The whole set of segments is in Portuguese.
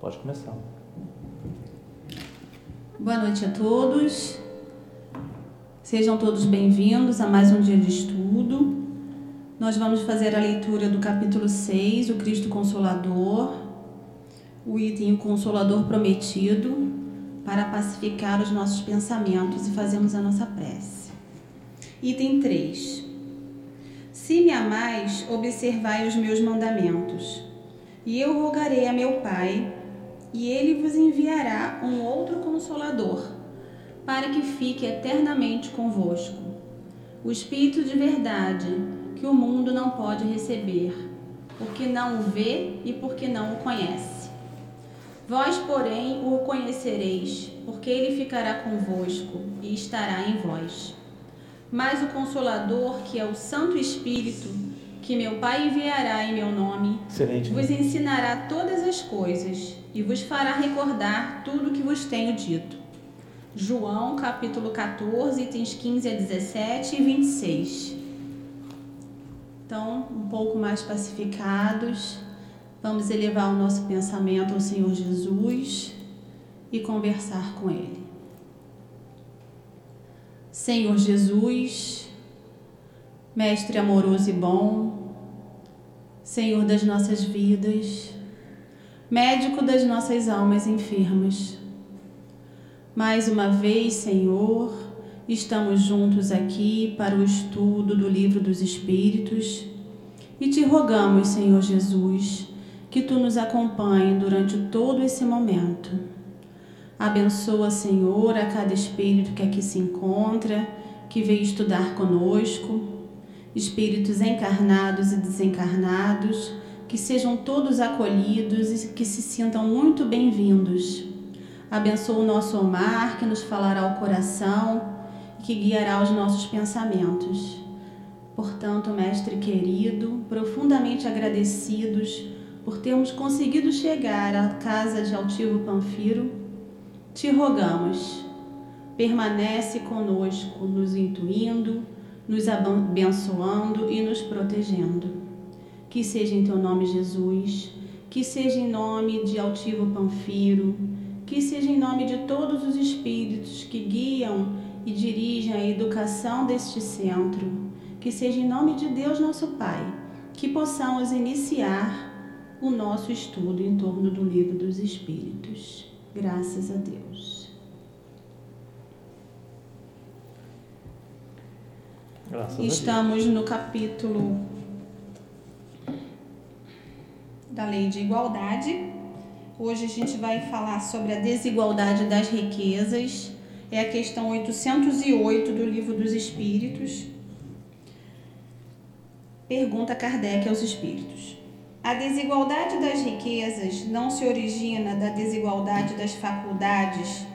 Pode começar. Boa noite a todos. Sejam todos bem-vindos a mais um dia de estudo. Nós vamos fazer a leitura do capítulo 6, o Cristo Consolador, o item O Consolador Prometido, para pacificar os nossos pensamentos e fazermos a nossa prece. Item 3. Se me amais, observai os meus mandamentos. E eu rogarei a meu Pai, e ele vos enviará um outro consolador, para que fique eternamente convosco. O Espírito de verdade, que o mundo não pode receber, porque não o vê e porque não o conhece. Vós, porém, o conhecereis, porque ele ficará convosco e estará em vós. Mas o Consolador, que é o Santo Espírito, que meu Pai enviará em meu nome, Excelente, né? vos ensinará todas as coisas e vos fará recordar tudo o que vos tenho dito. João, capítulo 14, itens 15 a 17 e 26. Então, um pouco mais pacificados, vamos elevar o nosso pensamento ao Senhor Jesus e conversar com Ele. Senhor Jesus, Mestre amoroso e bom, Senhor das nossas vidas, Médico das nossas almas enfermas. Mais uma vez, Senhor, estamos juntos aqui para o estudo do Livro dos Espíritos e te rogamos, Senhor Jesus, que tu nos acompanhe durante todo esse momento. Abençoa, Senhor, a cada espírito que aqui se encontra, que veio estudar conosco, espíritos encarnados e desencarnados, que sejam todos acolhidos e que se sintam muito bem-vindos. Abençoa o nosso Omar, que nos falará ao coração e que guiará os nossos pensamentos. Portanto, Mestre querido, profundamente agradecidos por termos conseguido chegar à casa de Altivo Panfiro, te rogamos, permanece conosco, nos intuindo, nos abençoando e nos protegendo. Que seja em teu nome, Jesus, que seja em nome de Altivo Panfiro, que seja em nome de todos os espíritos que guiam e dirigem a educação deste centro, que seja em nome de Deus, nosso Pai, que possamos iniciar o nosso estudo em torno do livro dos Espíritos. Graças a Deus. Graças Estamos no capítulo da Lei de Igualdade. Hoje a gente vai falar sobre a desigualdade das riquezas. É a questão 808 do Livro dos Espíritos. Pergunta Kardec aos espíritos. A desigualdade das riquezas não se origina da desigualdade das faculdades,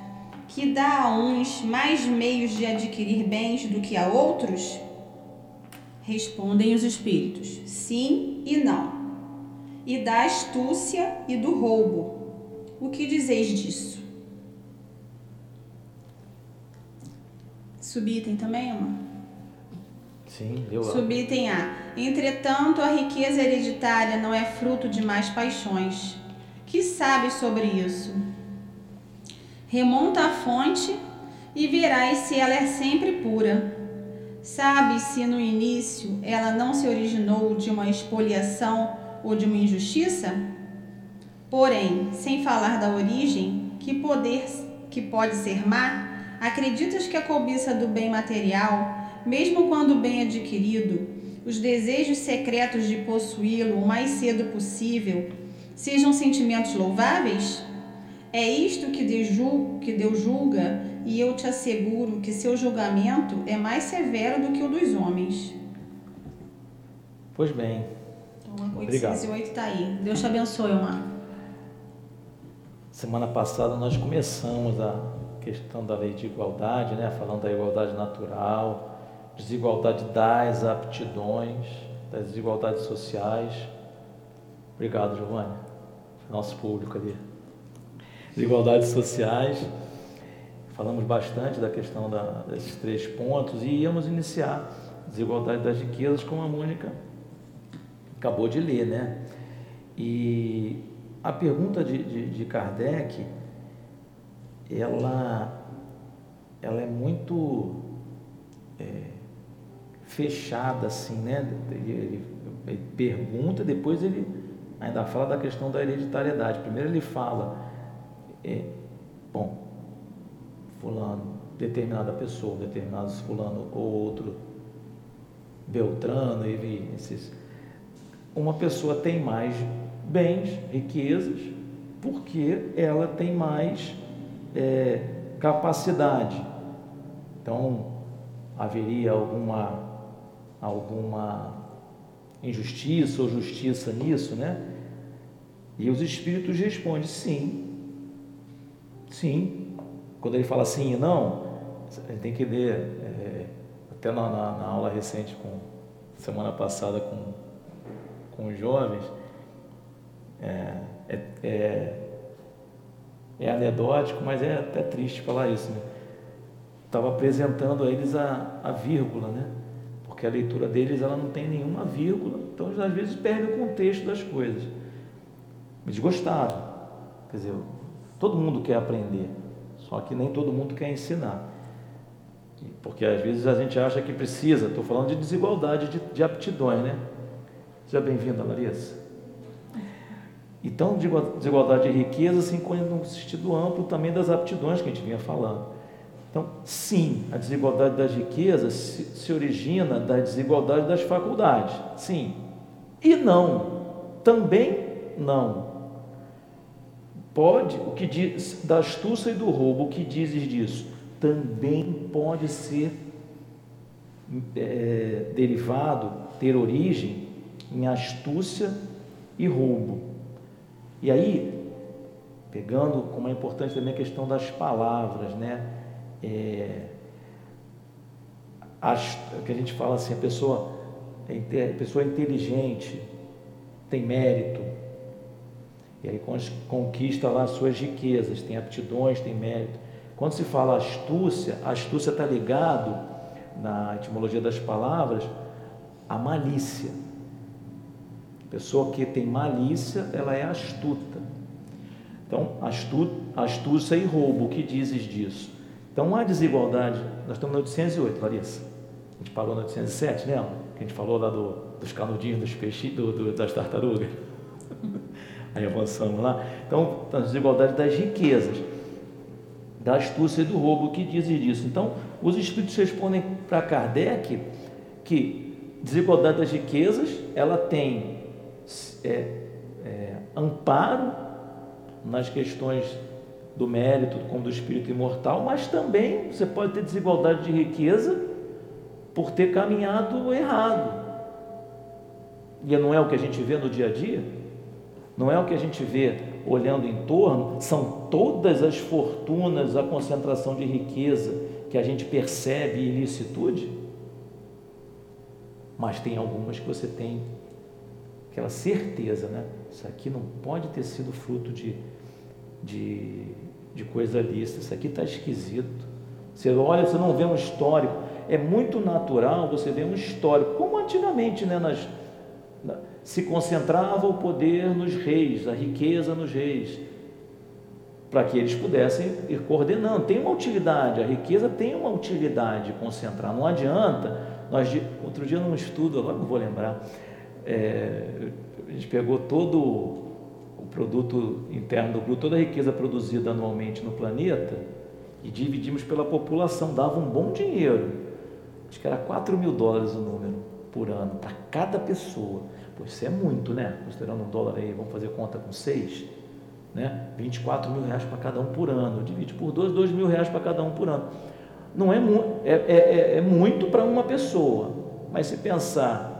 que dá a uns mais meios de adquirir bens do que a outros? Respondem os espíritos: sim e não. E da astúcia e do roubo. O que dizeis disso? Subitem também, amor? Sim, eu Subitem A. Entretanto, a riqueza hereditária não é fruto de mais paixões. Que sabe sobre isso? Remonta à fonte e verás se ela é sempre pura. Sabe se no início ela não se originou de uma expoliação ou de uma injustiça? Porém, sem falar da origem, que poder que pode ser má, acreditas que a cobiça do bem material, mesmo quando bem adquirido, os desejos secretos de possuí-lo o mais cedo possível, sejam sentimentos louváveis? É isto que Deus julga, e eu te asseguro que seu julgamento é mais severo do que o dos homens. Pois bem. Então, 808 está aí. Deus te abençoe, Omar. Semana passada nós começamos a questão da lei de igualdade, né? falando da igualdade natural, desigualdade das aptidões, das desigualdades sociais. Obrigado, Giovanni, nosso público ali. Desigualdades sociais. Falamos bastante da questão da, desses três pontos e íamos iniciar desigualdade das riquezas, como a Mônica acabou de ler, né? E a pergunta de, de, de Kardec, ela, ela é muito é, fechada, assim, né? Ele, ele, ele pergunta, depois ele ainda fala da questão da hereditariedade. Primeiro ele fala, é, bom, fulano, determinada pessoa, determinado fulano ou outro, Beltrano, e esses, uma pessoa tem mais bens, riquezas, porque ela tem mais é, capacidade. Então, haveria alguma, alguma injustiça ou justiça nisso, né? E os espíritos respondem sim, sim. Quando ele fala sim e não, gente tem que ler, é, até na, na, na, aula recente, com, semana passada com, com os jovens, é, é, é, é anedótico, mas é até triste falar isso. Né? Estava apresentando a eles a, a vírgula, né? porque a leitura deles ela não tem nenhuma vírgula, então às vezes perde o contexto das coisas. Eles gostaram, quer dizer, todo mundo quer aprender, só que nem todo mundo quer ensinar. Porque às vezes a gente acha que precisa, estou falando de desigualdade de, de aptidões, né? Seja bem-vinda, Larissa. Então, desigualdade de riqueza se encontra no sentido amplo também das aptidões que a gente vinha falando. Então, sim, a desigualdade das riquezas se, se origina da desigualdade das faculdades. Sim. E não. Também não. Pode, o que diz da astúcia e do roubo, o que dizes disso? Também pode ser é, derivado, ter origem em astúcia e roubo. E aí, pegando como é importante também a questão das palavras, né? É, as, que a gente fala assim, a pessoa, é a pessoa é inteligente, tem mérito, e aí conquista lá suas riquezas, tem aptidões, tem mérito. Quando se fala astúcia, a astúcia está ligado na etimologia das palavras à malícia. Pessoa que tem malícia, ela é astuta. Então, astu, astúcia e roubo, o que dizes disso? Então, a desigualdade, nós estamos no 808, Larissa. A gente parou no 807, lembra? Que a gente falou lá do, dos canudinhos dos peixes, do, do, das tartarugas. Aí avançamos lá. Então, a desigualdade das riquezas, da astúcia e do roubo, o que dizes disso? Então, os espíritos respondem para Kardec que desigualdade das riquezas, ela tem é, é, amparo nas questões do mérito, como do espírito imortal, mas também você pode ter desigualdade de riqueza por ter caminhado errado. E não é o que a gente vê no dia a dia? Não é o que a gente vê olhando em torno? São todas as fortunas, a concentração de riqueza que a gente percebe ilicitude? Mas tem algumas que você tem aquela certeza, né? Isso aqui não pode ter sido fruto de, de, de coisa lícita, isso aqui está esquisito. Você olha, você não vê um histórico. É muito natural você ver um histórico, como antigamente, né? Nas, na, se concentrava o poder nos reis, a riqueza nos reis, para que eles pudessem ir coordenando. Tem uma utilidade, a riqueza tem uma utilidade concentrar. Não adianta. Nós, outro dia num estudo, agora não vou lembrar, é, a gente pegou todo o produto interno do grupo, toda a riqueza produzida anualmente no planeta e dividimos pela população, dava um bom dinheiro. Acho que era 4 mil dólares o número por ano, para cada pessoa. Pô, isso é muito, né? Considerando um dólar aí, vamos fazer conta com 6, né? 24 mil reais para cada um por ano. Divide por 2, 2 mil reais para cada um por ano. Não é, mu é, é, é, é muito para uma pessoa, mas se pensar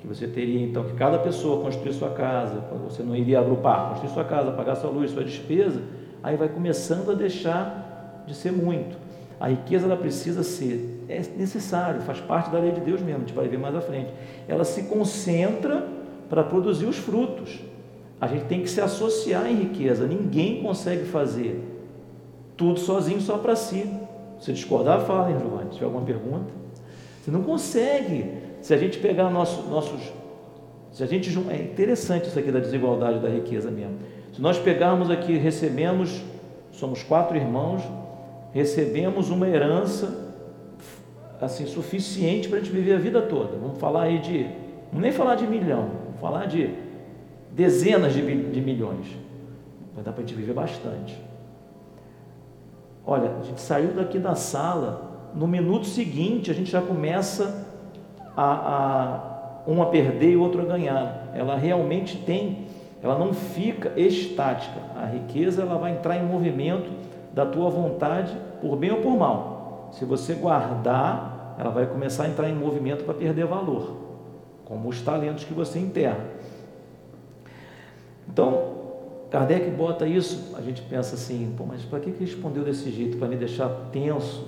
que você teria então que cada pessoa construir sua casa, você não iria agrupar, construir sua casa, pagar sua luz, sua despesa, aí vai começando a deixar de ser muito. A riqueza ela precisa ser, é necessário, faz parte da lei de Deus mesmo, a gente vai ver mais à frente. Ela se concentra para produzir os frutos. A gente tem que se associar em riqueza, ninguém consegue fazer tudo sozinho só para si. Se discordar, fala, hein, Giovanni, se tiver alguma pergunta. Você não consegue se a gente pegar nosso, nossos Se a gente é interessante isso aqui da desigualdade da riqueza mesmo. Se nós pegarmos aqui, recebemos, somos quatro irmãos, recebemos uma herança assim suficiente para a gente viver a vida toda. Vamos falar aí de, não nem falar de milhão, vamos falar de dezenas de, de milhões. Vai dar para a gente viver bastante. Olha, a gente saiu daqui da sala, no minuto seguinte a gente já começa a, a perder e o outro ganhar. Ela realmente tem, ela não fica estática. A riqueza ela vai entrar em movimento da tua vontade, por bem ou por mal. Se você guardar, ela vai começar a entrar em movimento para perder valor, como os talentos que você enterra. Então, Kardec bota isso, a gente pensa assim, pô, mas para que ele respondeu desse jeito? Para me deixar tenso?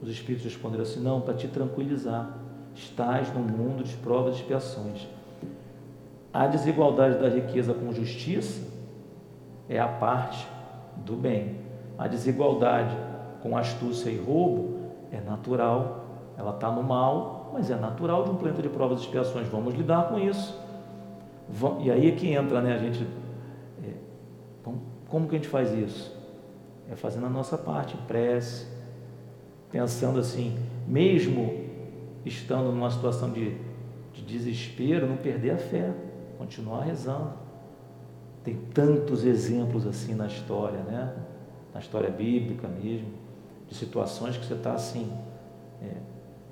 Os espíritos responderam assim, não, para te tranquilizar. Estás no mundo de provas e expiações. A desigualdade da riqueza com justiça é a parte do bem. A desigualdade com astúcia e roubo é natural, ela está no mal, mas é natural de um planeta de provas e expiações. Vamos lidar com isso. E aí é que entra, né? A gente como que a gente faz isso? É fazendo a nossa parte, prece, pensando assim, mesmo estando numa situação de, de desespero, não perder a fé, continuar rezando. Tem tantos exemplos assim na história, né? Na história bíblica mesmo, de situações que você está assim, é,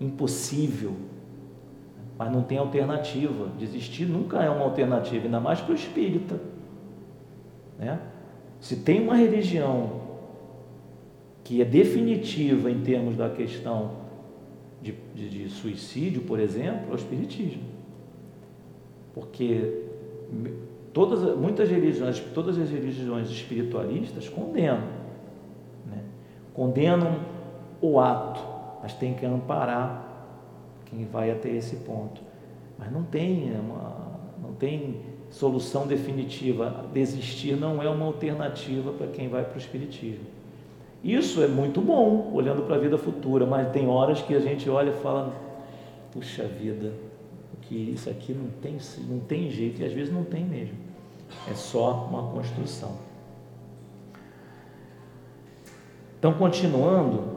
impossível, mas não tem alternativa. Desistir nunca é uma alternativa, ainda mais para o espírita, né? Se tem uma religião que é definitiva em termos da questão de, de, de suicídio, por exemplo, é o Espiritismo. Porque todas, muitas religiões, todas as religiões espiritualistas condenam. Né? Condenam o ato, mas tem que amparar quem vai até esse ponto. Mas não tem, uma, não tem solução definitiva. Desistir não é uma alternativa para quem vai para o Espiritismo. Isso é muito bom, olhando para a vida futura, mas tem horas que a gente olha e fala: puxa vida, que isso aqui não tem, não tem jeito, e às vezes não tem mesmo. É só uma construção. Então, continuando,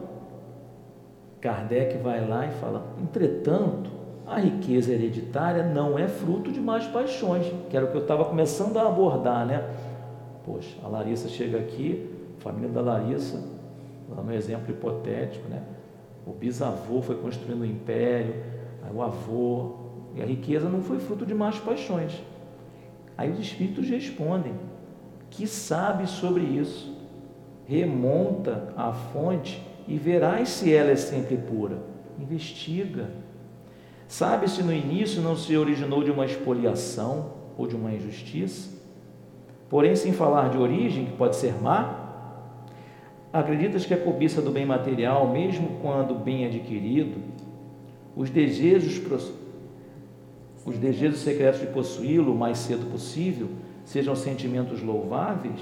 Kardec vai lá e fala: entretanto, a riqueza hereditária não é fruto de más paixões, que era o que eu estava começando a abordar, né? Poxa, a Larissa chega aqui, família da Larissa, no exemplo hipotético, né? O bisavô foi construindo o um império, aí o avô, e a riqueza não foi fruto de más paixões. Aí os espíritos respondem: que sabe sobre isso? Remonta à fonte e verás se ela é sempre pura. Investiga Sabe se no início não se originou de uma expoliação ou de uma injustiça? Porém, sem falar de origem, que pode ser má, acreditas que a cobiça do bem material, mesmo quando bem adquirido, os desejos, os desejos secretos de possuí-lo o mais cedo possível, sejam sentimentos louváveis?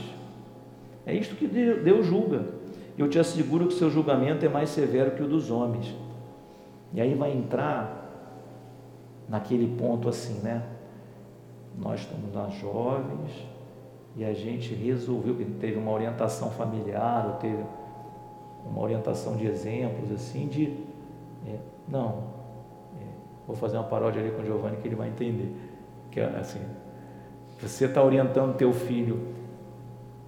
É isto que Deus julga. Eu te asseguro que seu julgamento é mais severo que o dos homens. E aí vai entrar naquele ponto assim, né? Nós estamos lá jovens e a gente resolveu, teve uma orientação familiar, teve uma orientação de exemplos assim, de é, não, é, vou fazer uma paródia ali com o Giovanni que ele vai entender. Que é assim, você está orientando teu filho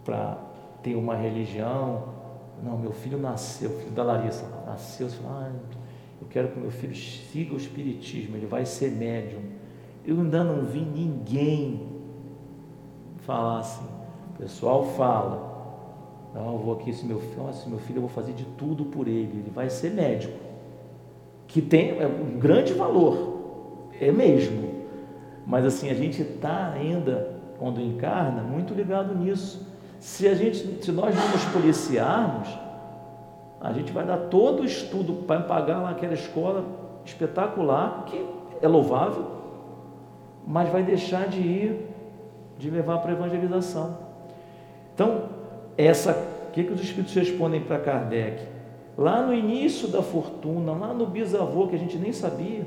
para ter uma religião, não, meu filho nasceu, filho da Larissa, nasceu, você fala, ah, eu quero que meu filho siga o Espiritismo, ele vai ser médium. Eu ainda não vi ninguém falar assim. O pessoal fala, não, eu vou aqui, esse meu filho, esse meu filho, eu vou fazer de tudo por ele, ele vai ser médico. Que tem é um grande valor, é mesmo. Mas assim, a gente está ainda, quando encarna, muito ligado nisso. Se a gente, se nós não nos policiarmos, a gente vai dar todo o estudo para pagar lá aquela escola espetacular, que é louvável, mas vai deixar de ir, de levar para a evangelização. Então, essa, o que, que os Espíritos respondem para Kardec? Lá no início da fortuna, lá no bisavô, que a gente nem sabia,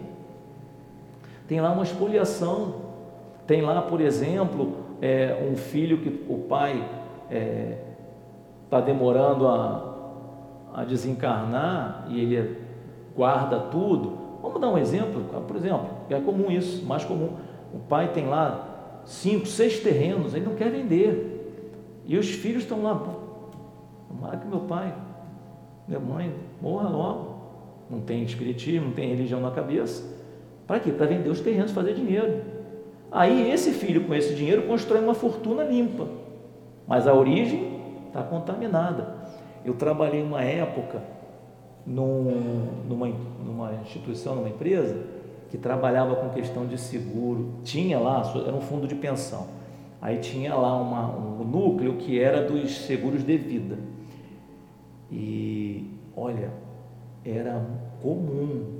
tem lá uma expoliação. Tem lá, por exemplo, é, um filho que o pai está é, tá demorando a, a desencarnar e ele guarda tudo. Vamos dar um exemplo, por exemplo, é comum isso, mais comum. O pai tem lá cinco, seis terrenos, ele não quer vender. E os filhos estão lá, tomara que meu pai, minha mãe morra logo. Não tem espiritismo, não tem religião na cabeça. Para quê? Para vender os terrenos, fazer dinheiro. Aí esse filho com esse dinheiro constrói uma fortuna limpa. Mas a origem está contaminada. Eu trabalhei uma época num, numa, numa instituição, numa empresa, que trabalhava com questão de seguro. Tinha lá, era um fundo de pensão. Aí tinha lá uma, um núcleo que era dos seguros de vida. E olha, era comum,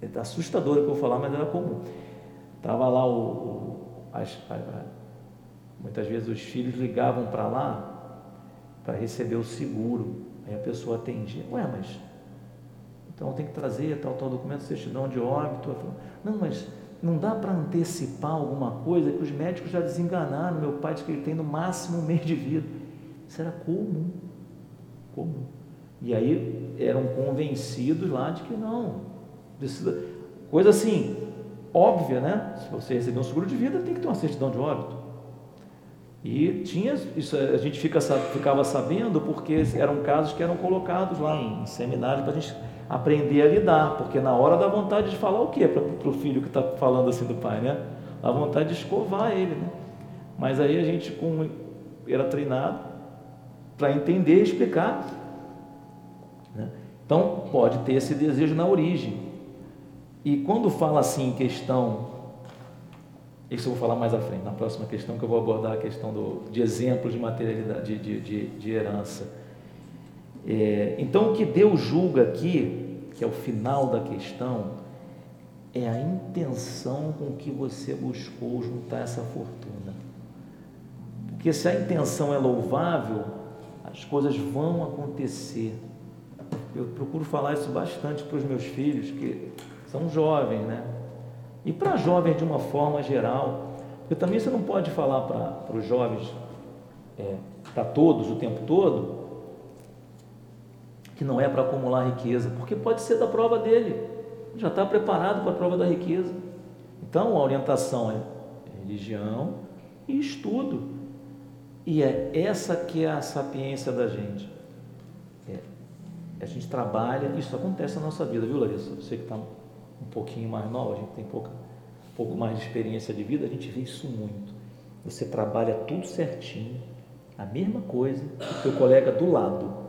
é assustador o que eu vou falar, mas era comum. Tava lá o, o as, muitas vezes os filhos ligavam para lá para receber o seguro. Aí a pessoa atendia, ué, mas então tem que trazer tal, tal documento, certidão de óbito. Falo, não, mas não dá para antecipar alguma coisa que os médicos já desenganaram. Meu pai disse que ele tem no máximo um mês de vida. Isso era comum, comum. E aí eram convencidos lá de que não. Coisa assim, óbvia, né? Se você receber um seguro de vida, tem que ter uma certidão de óbito. E tinha, isso a gente fica, ficava sabendo porque eram casos que eram colocados lá em seminários para a gente aprender a lidar, porque na hora dá vontade de falar o quê para o filho que está falando assim do pai, né? Dá vontade de escovar ele, né? Mas aí a gente com, era treinado para entender e explicar. Né? Então pode ter esse desejo na origem. E quando fala assim em questão isso eu vou falar mais à frente, na próxima questão, que eu vou abordar a questão do, de exemplos de materialidade, de, de, de herança. É, então, o que Deus julga aqui, que é o final da questão, é a intenção com que você buscou juntar essa fortuna. Porque se a intenção é louvável, as coisas vão acontecer. Eu procuro falar isso bastante para os meus filhos, que são jovens, né? E para jovens de uma forma geral, porque também você não pode falar para os jovens, é, para todos o tempo todo, que não é para acumular riqueza, porque pode ser da prova dele, já está preparado para a prova da riqueza. Então a orientação é religião e estudo. E é essa que é a sapiência da gente. É, a gente trabalha, isso acontece na nossa vida, viu Larissa? Você que está um pouquinho mais nova, a gente tem pouca, um pouco mais de experiência de vida, a gente vê isso muito. Você trabalha tudo certinho, a mesma coisa que o teu colega do lado.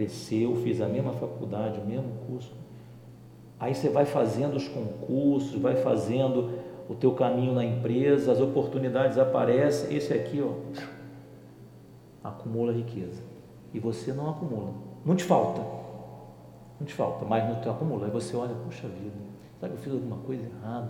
Cresceu, fez a mesma faculdade, o mesmo curso. Aí você vai fazendo os concursos, vai fazendo o teu caminho na empresa, as oportunidades aparecem, esse aqui, ó, acumula riqueza. E você não acumula. Não te falta não te falta, mas não te acumula. Aí você olha, puxa vida, será que eu fiz alguma coisa errada?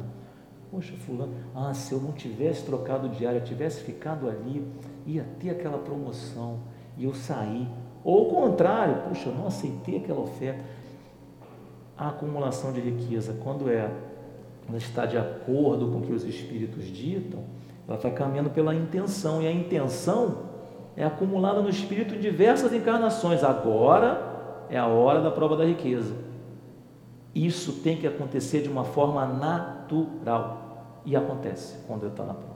Poxa, fulano, ah, se eu não tivesse trocado de área, tivesse ficado ali, ia ter aquela promoção e eu saí. Ou o contrário, puxa, eu não aceitei aquela oferta. A acumulação de riqueza, quando é, ela está de acordo com o que os espíritos ditam, ela está caminhando pela intenção, e a intenção é acumulada no espírito em diversas encarnações. Agora é a hora da prova da riqueza. Isso tem que acontecer de uma forma natural. E acontece quando está na prova.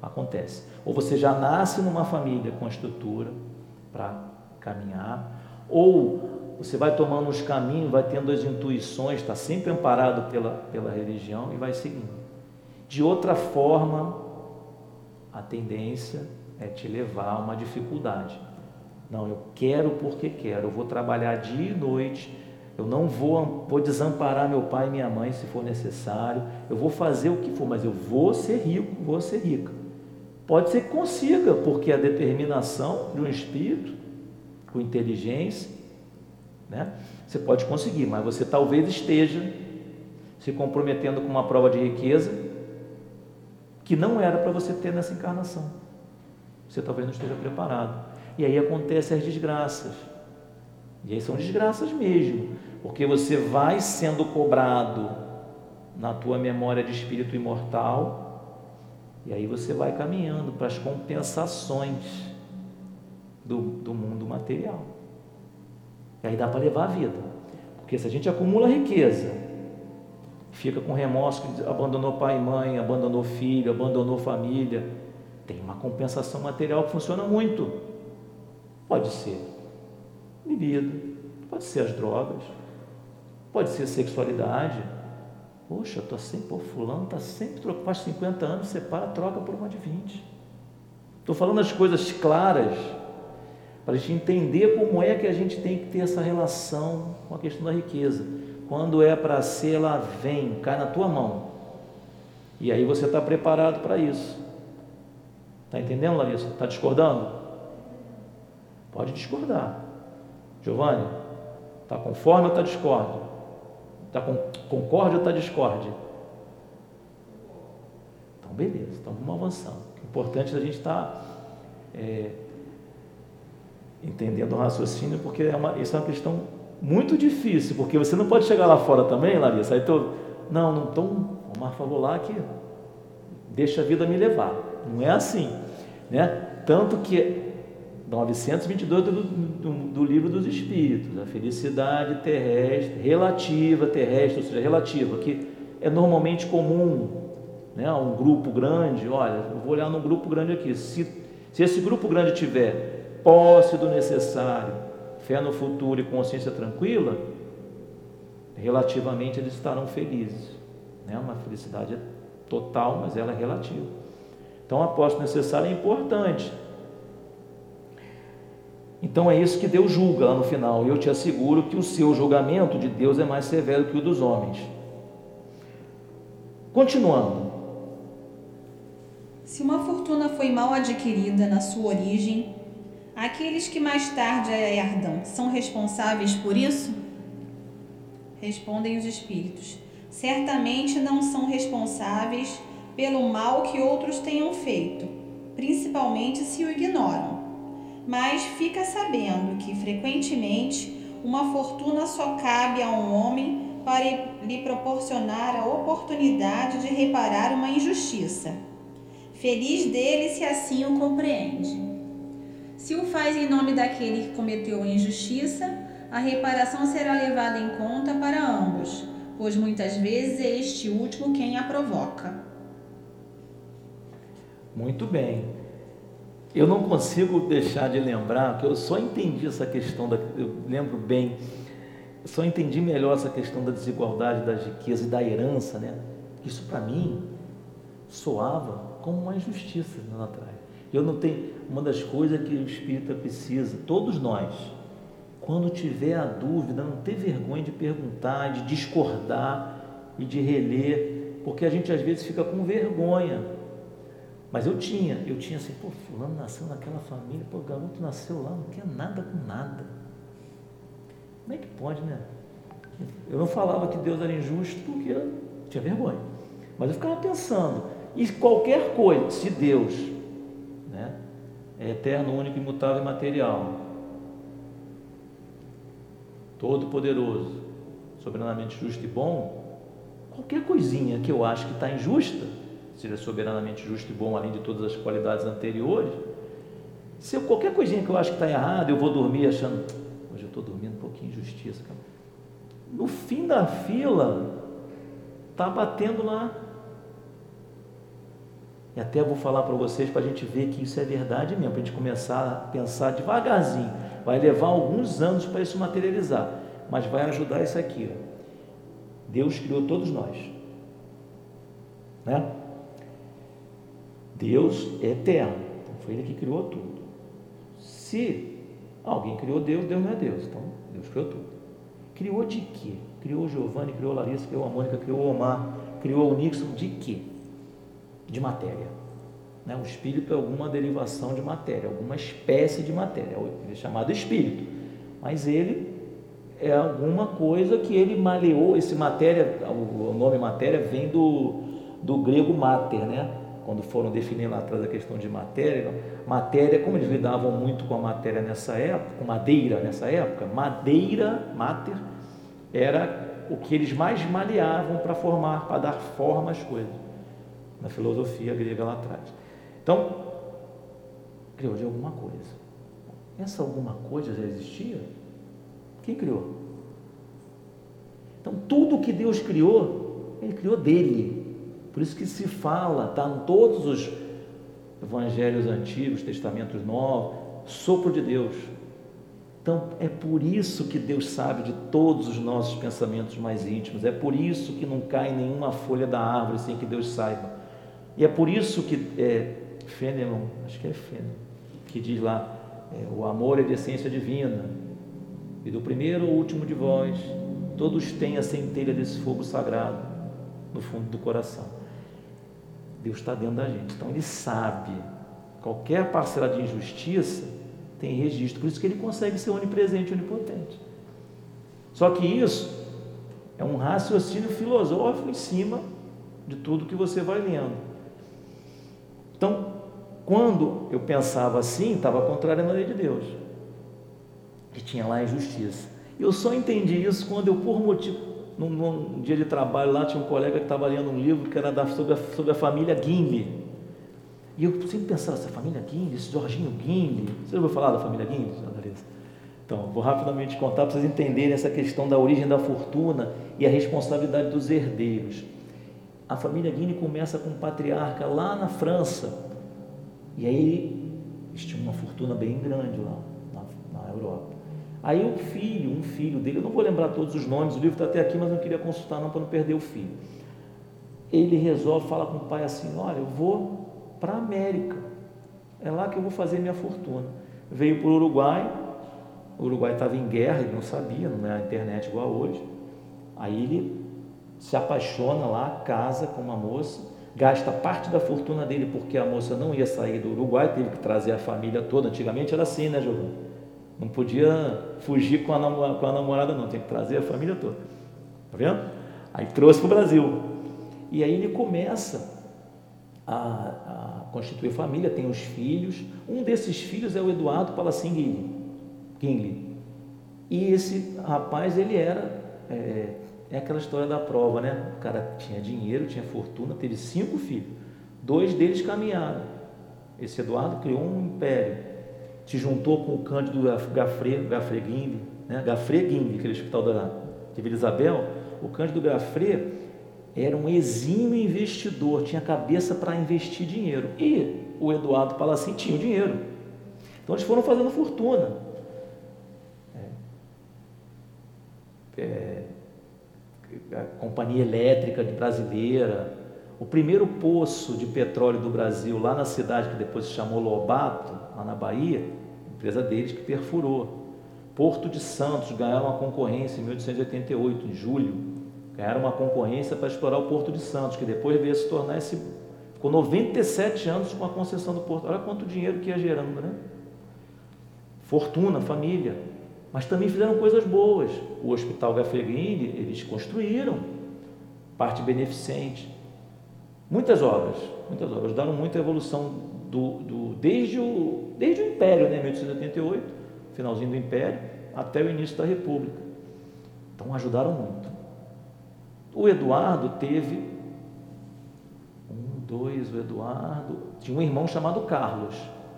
Acontece. Ou você já nasce numa família com estrutura para caminhar, ou você vai tomando os caminhos, vai tendo as intuições, está sempre amparado pela, pela religião e vai seguindo. De outra forma, a tendência é te levar a uma dificuldade. Não, eu quero porque quero. Eu vou trabalhar dia e noite. Eu não vou, vou desamparar meu pai e minha mãe se for necessário. Eu vou fazer o que for, mas eu vou ser rico, vou ser rica. Pode ser que consiga, porque a determinação de um espírito, com inteligência, né? Você pode conseguir, mas você talvez esteja se comprometendo com uma prova de riqueza que não era para você ter nessa encarnação. Você talvez não esteja preparado. E aí acontecem as desgraças. E aí são desgraças mesmo, porque você vai sendo cobrado na tua memória de espírito imortal E aí você vai caminhando para as compensações do, do mundo material. E aí dá para levar a vida. Porque se a gente acumula riqueza, fica com remorso que abandonou pai e mãe, abandonou filho, abandonou família, tem uma compensação material que funciona muito. Pode ser bebida, pode ser as drogas, pode ser sexualidade. Poxa, eu estou sempre, pô, fulano está sempre faz 50 anos, separa, troca por uma de 20. Estou falando as coisas claras para a gente entender como é que a gente tem que ter essa relação com a questão da riqueza. Quando é para ser, ela vem, cai na tua mão. E aí você está preparado para isso. Está entendendo, Larissa? Está discordando? Pode discordar. Giovanni, está conforme ou está discorde? Está com, concorde ou está discorde? Então, beleza, então vamos avançando. O importante é a gente estar tá, é, entendendo o raciocínio, porque é uma, isso é uma questão muito difícil, porque você não pode chegar lá fora também, Larissa, aí tô, não, não estou, o Mar falou lá que deixa a vida me levar, não é assim, né? Tanto que 922 do, do, do, livro dos Espíritos, a felicidade terrestre, relativa terrestre, ou seja, relativa, que é normalmente comum, né? Um grupo grande, olha, eu vou olhar num grupo grande aqui, se, se esse grupo grande tiver posse do necessário, fé no futuro e consciência tranquila, relativamente eles estarão felizes. Né? Uma felicidade total, mas ela é relativa. Então a posse necessária é importante. Então é isso que Deus julga lá no final. E eu te asseguro que o seu julgamento de Deus é mais severo que o dos homens. Continuando. Se uma fortuna foi mal adquirida na sua origem, Aqueles que mais tarde a herdam são responsáveis por isso? Respondem os espíritos. Certamente não são responsáveis pelo mal que outros tenham feito, principalmente se o ignoram. Mas fica sabendo que frequentemente uma fortuna só cabe a um homem para lhe proporcionar a oportunidade de reparar uma injustiça. Feliz dele se assim o compreende. Se o faz em nome daquele que cometeu a injustiça, a reparação será levada em conta para ambos, pois muitas vezes é este último quem a provoca. Muito bem. Eu não consigo deixar de lembrar que eu só entendi essa questão da, eu lembro bem, eu só entendi melhor essa questão da desigualdade, da riqueza e da herança, né? Isso para mim soava como uma injustiça lá atrás. Eu não tenho. Uma das coisas que o espírita precisa, todos nós, quando tiver a dúvida, não ter vergonha de perguntar, de discordar e de reler, porque a gente às vezes fica com vergonha. Mas eu tinha, eu tinha assim, pô, fulano nasceu naquela família, pô, o garoto nasceu lá, não quer nada com nada. Como é que pode, né? Eu não falava que Deus era injusto porque eu tinha vergonha. Mas eu ficava pensando, e qualquer coisa, se Deus é eterno, único, imutável e material. Todo-poderoso, soberanamente justo e bom. Qualquer coisinha que eu acho que está injusta, se ele é soberanamente justo e bom, além de todas as qualidades anteriores, se eu, qualquer coisinha que eu acho que está errada, eu vou dormir achando, hoje eu estou dormindo um pouquinho injustiça. No fim da fila, está batendo lá e até vou falar para vocês para a gente ver que isso é verdade mesmo, para a gente começar a pensar devagarzinho. Vai levar alguns anos para isso materializar, mas vai ajudar isso aqui. Ó. Deus criou todos nós. Né? Deus é eterno, então foi Ele que criou tudo. Se alguém criou Deus, Deus não é Deus, então Deus criou tudo. Criou de quê? Criou Giovanni, criou Larissa, criou a Mônica, criou o Omar, criou o Nixon, de quê? De matéria. Né? O espírito é alguma derivação de matéria, alguma espécie de matéria, ele é chamado espírito, mas ele é alguma coisa que ele maleou, esse matéria, o nome matéria vem do, do grego mater, né? quando foram definir lá atrás a questão de matéria, matéria, como eles lidavam muito com a matéria nessa época, com madeira nessa época, madeira, mater, era o que eles mais maleavam para formar, para dar forma às coisas. Na filosofia grega lá atrás. Então, criou de alguma coisa. Essa alguma coisa já existia? Quem criou? Então, tudo que Deus criou, Ele criou dele. Por isso que se fala, está em todos os evangelhos antigos, testamentos novos, sopro de Deus. Então, é por isso que Deus sabe de todos os nossos pensamentos mais íntimos, é por isso que não cai nenhuma folha da árvore sem que Deus saiba. E é por isso que é, Fêneman, acho que é Fêneman, que diz lá, é, o amor é de essência divina, e do primeiro ao último de vós, todos têm a centelha desse fogo sagrado no fundo do coração. Deus está dentro da gente, então Ele sabe, qualquer parcela de injustiça tem registro, por isso que Ele consegue ser onipresente onipotente. Só que isso é um raciocínio filosófico em cima de tudo que você vai lendo. Então, quando eu pensava assim, estava contrário à lei de Deus. E tinha lá a injustiça. Eu só entendi isso quando eu, por motivo, num, num dia de trabalho lá, tinha um colega que estava lendo um livro que era da, sobre, a, sobre a família Gimli. E eu sempre pensava, essa família Gimli, esse Jorginho Gimli. Você já ouviu falar da família Gimli, Então, vou rapidamente contar para vocês entenderem essa questão da origem da fortuna e a responsabilidade dos herdeiros. A família Gimli começa com um patriarca lá na França, e aí eles tinham uma fortuna bem grande lá na, na Europa. Aí o filho, um filho dele, eu não vou lembrar todos os nomes, o livro está até aqui, mas não queria consultar não para não perder o filho. Ele resolve, fala com o pai assim, olha, eu vou para a América, é lá que eu vou fazer minha fortuna. Veio para o Uruguai, o Uruguai estava em guerra, ele não sabia, não é a internet igual hoje. Aí ele se apaixona lá, casa com uma moça, gasta parte da fortuna dele porque a moça não ia sair do Uruguai, teve que trazer a família toda. Antigamente era assim, né, Giovanni? Não podia fugir com a, namorada, com a namorada, não, tem que trazer a família toda. Tá vendo? Aí trouxe para o Brasil. E aí ele começa a, a, constituir família, tem os filhos. Um desses filhos é o Eduardo Palacin Guinle. E esse rapaz, ele era. É, é aquela história da prova, né? O cara tinha dinheiro, tinha fortuna, teve cinco filhos. Dois deles caminharam. Esse Eduardo criou um império. Se juntou com o Cândido Gafre, Gafre Guimbe, né? Gafre Guimbe, aquele hospital da, de Vila Isabel. O Cândido Gafre era um exímio investidor, tinha cabeça para investir dinheiro. E o Eduardo Palacin tinha o dinheiro. Então eles foram fazendo fortuna. É. É, a Companhia Elétrica Brasileira, o primeiro poço de petróleo do Brasil, lá na cidade que depois se chamou Lobato, lá na Bahia, empresa deles que perfurou. Porto de Santos ganharam uma concorrência em 1888, em julho. Ganharam uma concorrência para explorar o Porto de Santos, que depois veio se tornar esse. Ficou 97 anos com a concessão do Porto. Olha quanto dinheiro que ia gerando, né? Fortuna, família mas também fizeram coisas boas. O Hospital Gafferini, eles construíram, parte beneficente. Muitas obras, muitas obras, deram muita evolução do, do, desde, o, desde o Império, né, 1888, finalzinho do Império, até o início da República. Então ajudaram muito. O Eduardo teve um, dois, o Eduardo tinha um irmão chamado Carlos,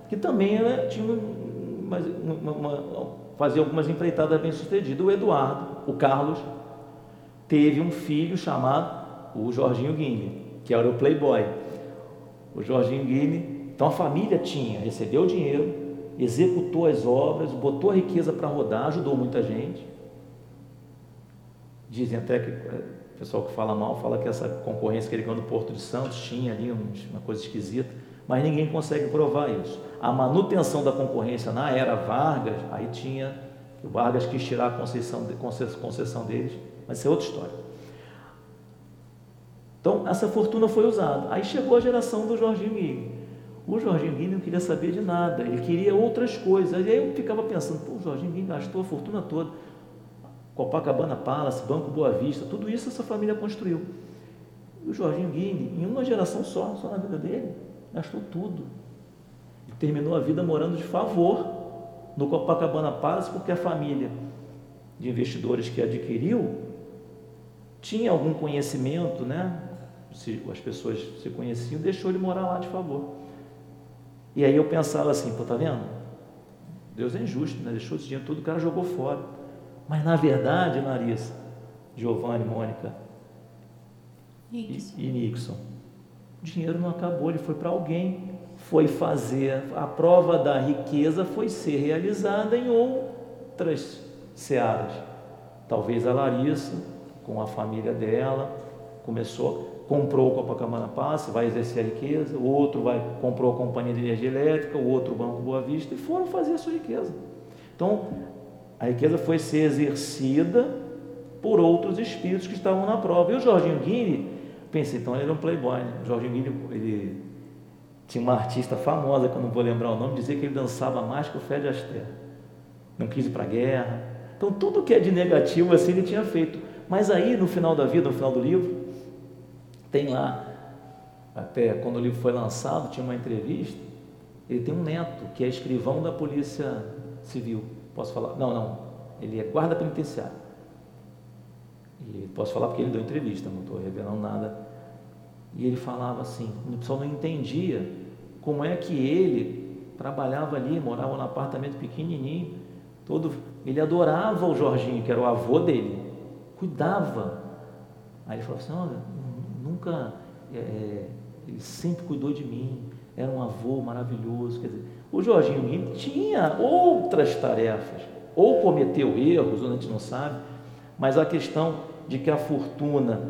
que também era, tinha uma, uma, uma fazia algumas empreitadas bem-sucedidas. O Eduardo, o Carlos, teve um filho chamado o Jorginho Guine, que era o playboy. O Jorginho Guine, então a família tinha, recebeu o dinheiro, executou as obras, botou a riqueza para rodar, ajudou muita gente. Dizem até que é, o pessoal que fala mal fala que essa concorrência que ele ganhou no Porto de Santos tinha ali uma coisa esquisita, mas ninguém consegue provar isso a manutenção da concorrência na era Vargas, aí tinha, o Vargas quis tirar a concessão, concessão deles, mas isso é outra história. Então, essa fortuna foi usada. Aí chegou a geração do Jorginho Guilherme. O Jorginho Guilherme não queria saber de nada, ele queria outras coisas. E aí eu ficava pensando, pô, o Jorginho Guilherme gastou a fortuna toda. Copacabana Palace, Banco Boa Vista, tudo isso essa família construiu. E o Jorginho Guilherme, em uma geração só, só na vida dele, gastou tudo terminou a vida morando de favor no Copacabana Palace, porque a família de investidores que adquiriu tinha algum conhecimento, né? se, as pessoas se conheciam, deixou ele morar lá de favor. E aí eu pensava assim, pô, tá vendo? Deus é injusto, né? Deixou esse dinheiro todo, o cara jogou fora. Mas na verdade, Larissa, Giovanni, Mônica. E, e Nixon, o dinheiro não acabou, ele foi para alguém. Foi fazer, a prova da riqueza foi ser realizada em outras searas. Talvez a Larissa, com a família dela, começou, comprou o Copacabana Passe, vai exercer a riqueza, o outro vai, comprou a companhia de energia elétrica, o outro Banco Boa Vista, e foram fazer a sua riqueza. Então, a riqueza foi ser exercida por outros espíritos que estavam na prova. E o Jorginho Guini, pensei, então ele era um playboy, né? O Jorginho Guini, ele tinha uma artista famosa, que eu não vou lembrar o nome, dizia que ele dançava mais que o Fred Astaire. Não quis ir para a guerra. Então, tudo que é de negativo, assim, ele tinha feito. Mas aí, no final da vida, no final do livro, tem lá, até quando o livro foi lançado, tinha uma entrevista. Ele tem um neto que é escrivão da Polícia Civil. Posso falar? Não, não. Ele é guarda penitenciário. E posso falar porque ele deu entrevista, não estou revelando nada. E ele falava assim: o pessoal não entendia como é que ele trabalhava ali, morava num apartamento pequenininho, todo, ele adorava o Jorginho, que era o avô dele, cuidava. Aí ele falou assim: olha, nunca, é, é, ele sempre cuidou de mim, era um avô maravilhoso. Quer dizer, o Jorginho tinha outras tarefas, ou cometeu erros, ou a gente não sabe, mas a questão de que a fortuna,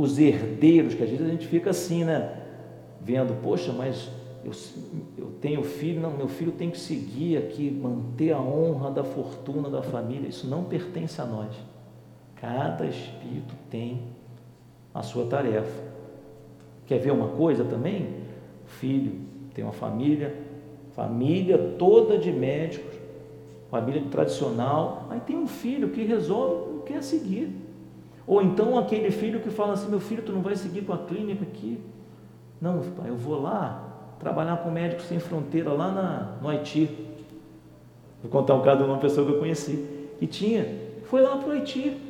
os herdeiros, que às vezes a gente fica assim, né? Vendo, poxa, mas eu, eu tenho filho, não, meu filho tem que seguir aqui, manter a honra da fortuna da família. Isso não pertence a nós. Cada espírito tem a sua tarefa. Quer ver uma coisa também? Filho tem uma família, família toda de médicos, família tradicional, aí tem um filho que resolve, não quer seguir. Ou então aquele filho que fala assim, meu filho, tu não vai seguir com a clínica aqui? Não, pai, eu vou lá trabalhar com médicos sem fronteira lá na, no Haiti. Vou contar um caso de uma pessoa que eu conheci. E tinha, foi lá para o Haiti,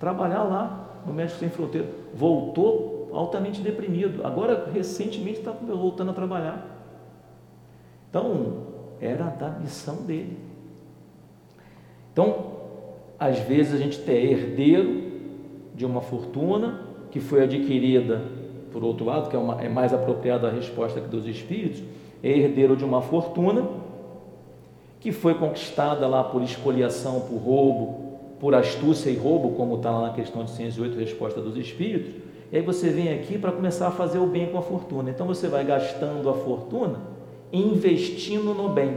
trabalhar lá no Médico Sem Fronteira. Voltou altamente deprimido. Agora, recentemente, está voltando a trabalhar. Então, era da missão dele. Então, às vezes a gente é herdeiro de uma fortuna que foi adquirida, por outro lado, que é, uma, é mais apropriada a resposta dos espíritos, é herdeiro de uma fortuna que foi conquistada lá por espoliação, por roubo, por astúcia e roubo, como está lá na questão de 108, resposta dos espíritos, e aí você vem aqui para começar a fazer o bem com a fortuna. Então você vai gastando a fortuna, investindo no bem.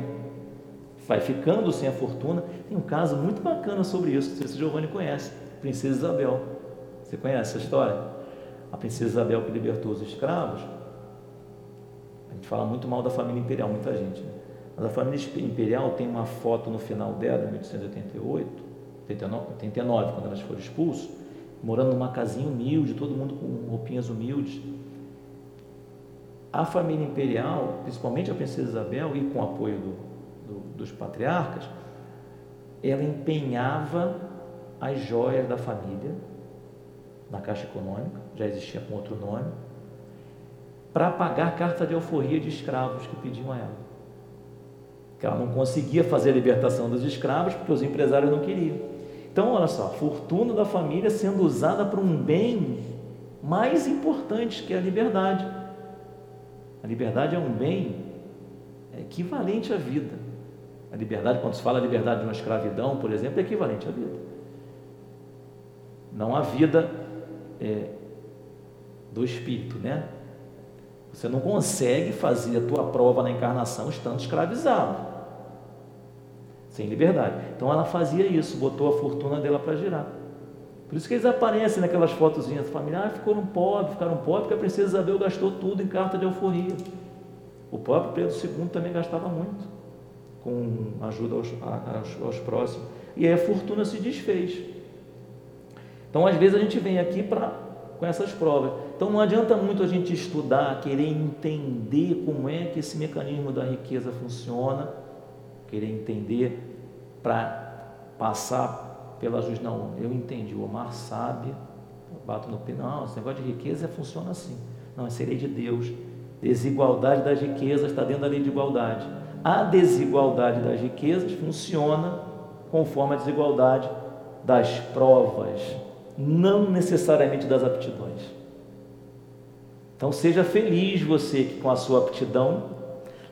Vai ficando sem a fortuna. Tem um caso muito bacana sobre isso, não sei se o Giovanni conhece, Princesa Isabel. Você conhece essa história? A Princesa Isabel que libertou os escravos. A gente fala muito mal da família imperial, muita gente. Né? Mas a família imperial tem uma foto no final dela, em 1888, 89, 89, quando elas foram expulsas, morando numa casinha humilde, todo mundo com roupinhas humildes. A família imperial, principalmente a princesa Isabel, e com o apoio do, do, dos patriarcas, ela empenhava as joias da família na Caixa Econômica, já existia com outro nome, para pagar a carta de alforria de escravos que pediam a ela. Que ela não conseguia fazer a libertação dos escravos porque os empresários não queriam. Então, olha só, a fortuna da família sendo usada para um bem mais importante que a liberdade. A liberdade é um bem equivalente à vida. A liberdade, quando se fala liberdade de uma escravidão, por exemplo, é equivalente à vida. Não a vida é, do espírito, né? Você não consegue fazer a tua prova na encarnação estando escravizado sem liberdade. Então ela fazia isso, botou a fortuna dela para girar. Por isso que eles aparecem naquelas fotozinhas familiares, ah, ficaram pobres, ficaram pobres, porque a princesa Isabel gastou tudo em carta de alforria. O próprio Pedro II também gastava muito, com ajuda aos, aos, aos próximos. E aí a fortuna se desfez. Então, às vezes, a gente vem aqui para com essas provas. Então, não adianta muito a gente estudar, querer entender como é que esse mecanismo da riqueza funciona, querer entender para passar pela justiça. Não, eu entendi, o Omar sabe bato no pé. Não, esse negócio de riqueza funciona assim. Não, é lei de Deus. Desigualdade das riquezas está dentro da lei de igualdade. A desigualdade das riquezas funciona conforme a desigualdade das provas, não necessariamente das aptidões. Então seja feliz você que com a sua aptidão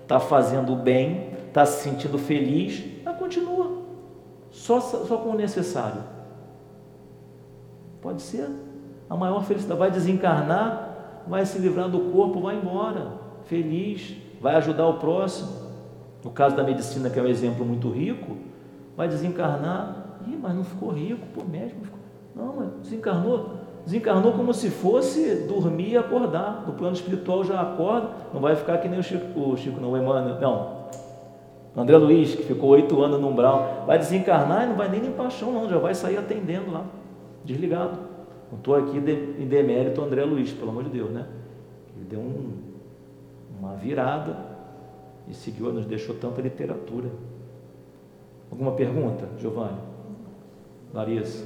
está fazendo bem, está se sentindo feliz, mas continua só, só com o necessário. Pode ser a maior felicidade. Vai desencarnar, vai se livrar do corpo, vai embora, feliz, vai ajudar o próximo. No caso da medicina, que é um exemplo muito rico, vai desencarnar, Ih, mas não ficou rico, pô, médico ficou. Não, mas desencarnou. Desencarnou como se fosse dormir e acordar. No plano espiritual já acorda, não vai ficar que nem o Chico, o Chico não, o Emmanuel, não. André Luiz, que ficou oito anos no umbral, vai desencarnar e não vai nem limpar chão, não, já vai sair atendendo lá, desligado. Não estou aqui em demérito André Luiz, pelo amor de Deus, né? Ele deu um, uma virada e seguiu, nos deixou tanta literatura. Alguma pergunta, Giovanni? Larissa?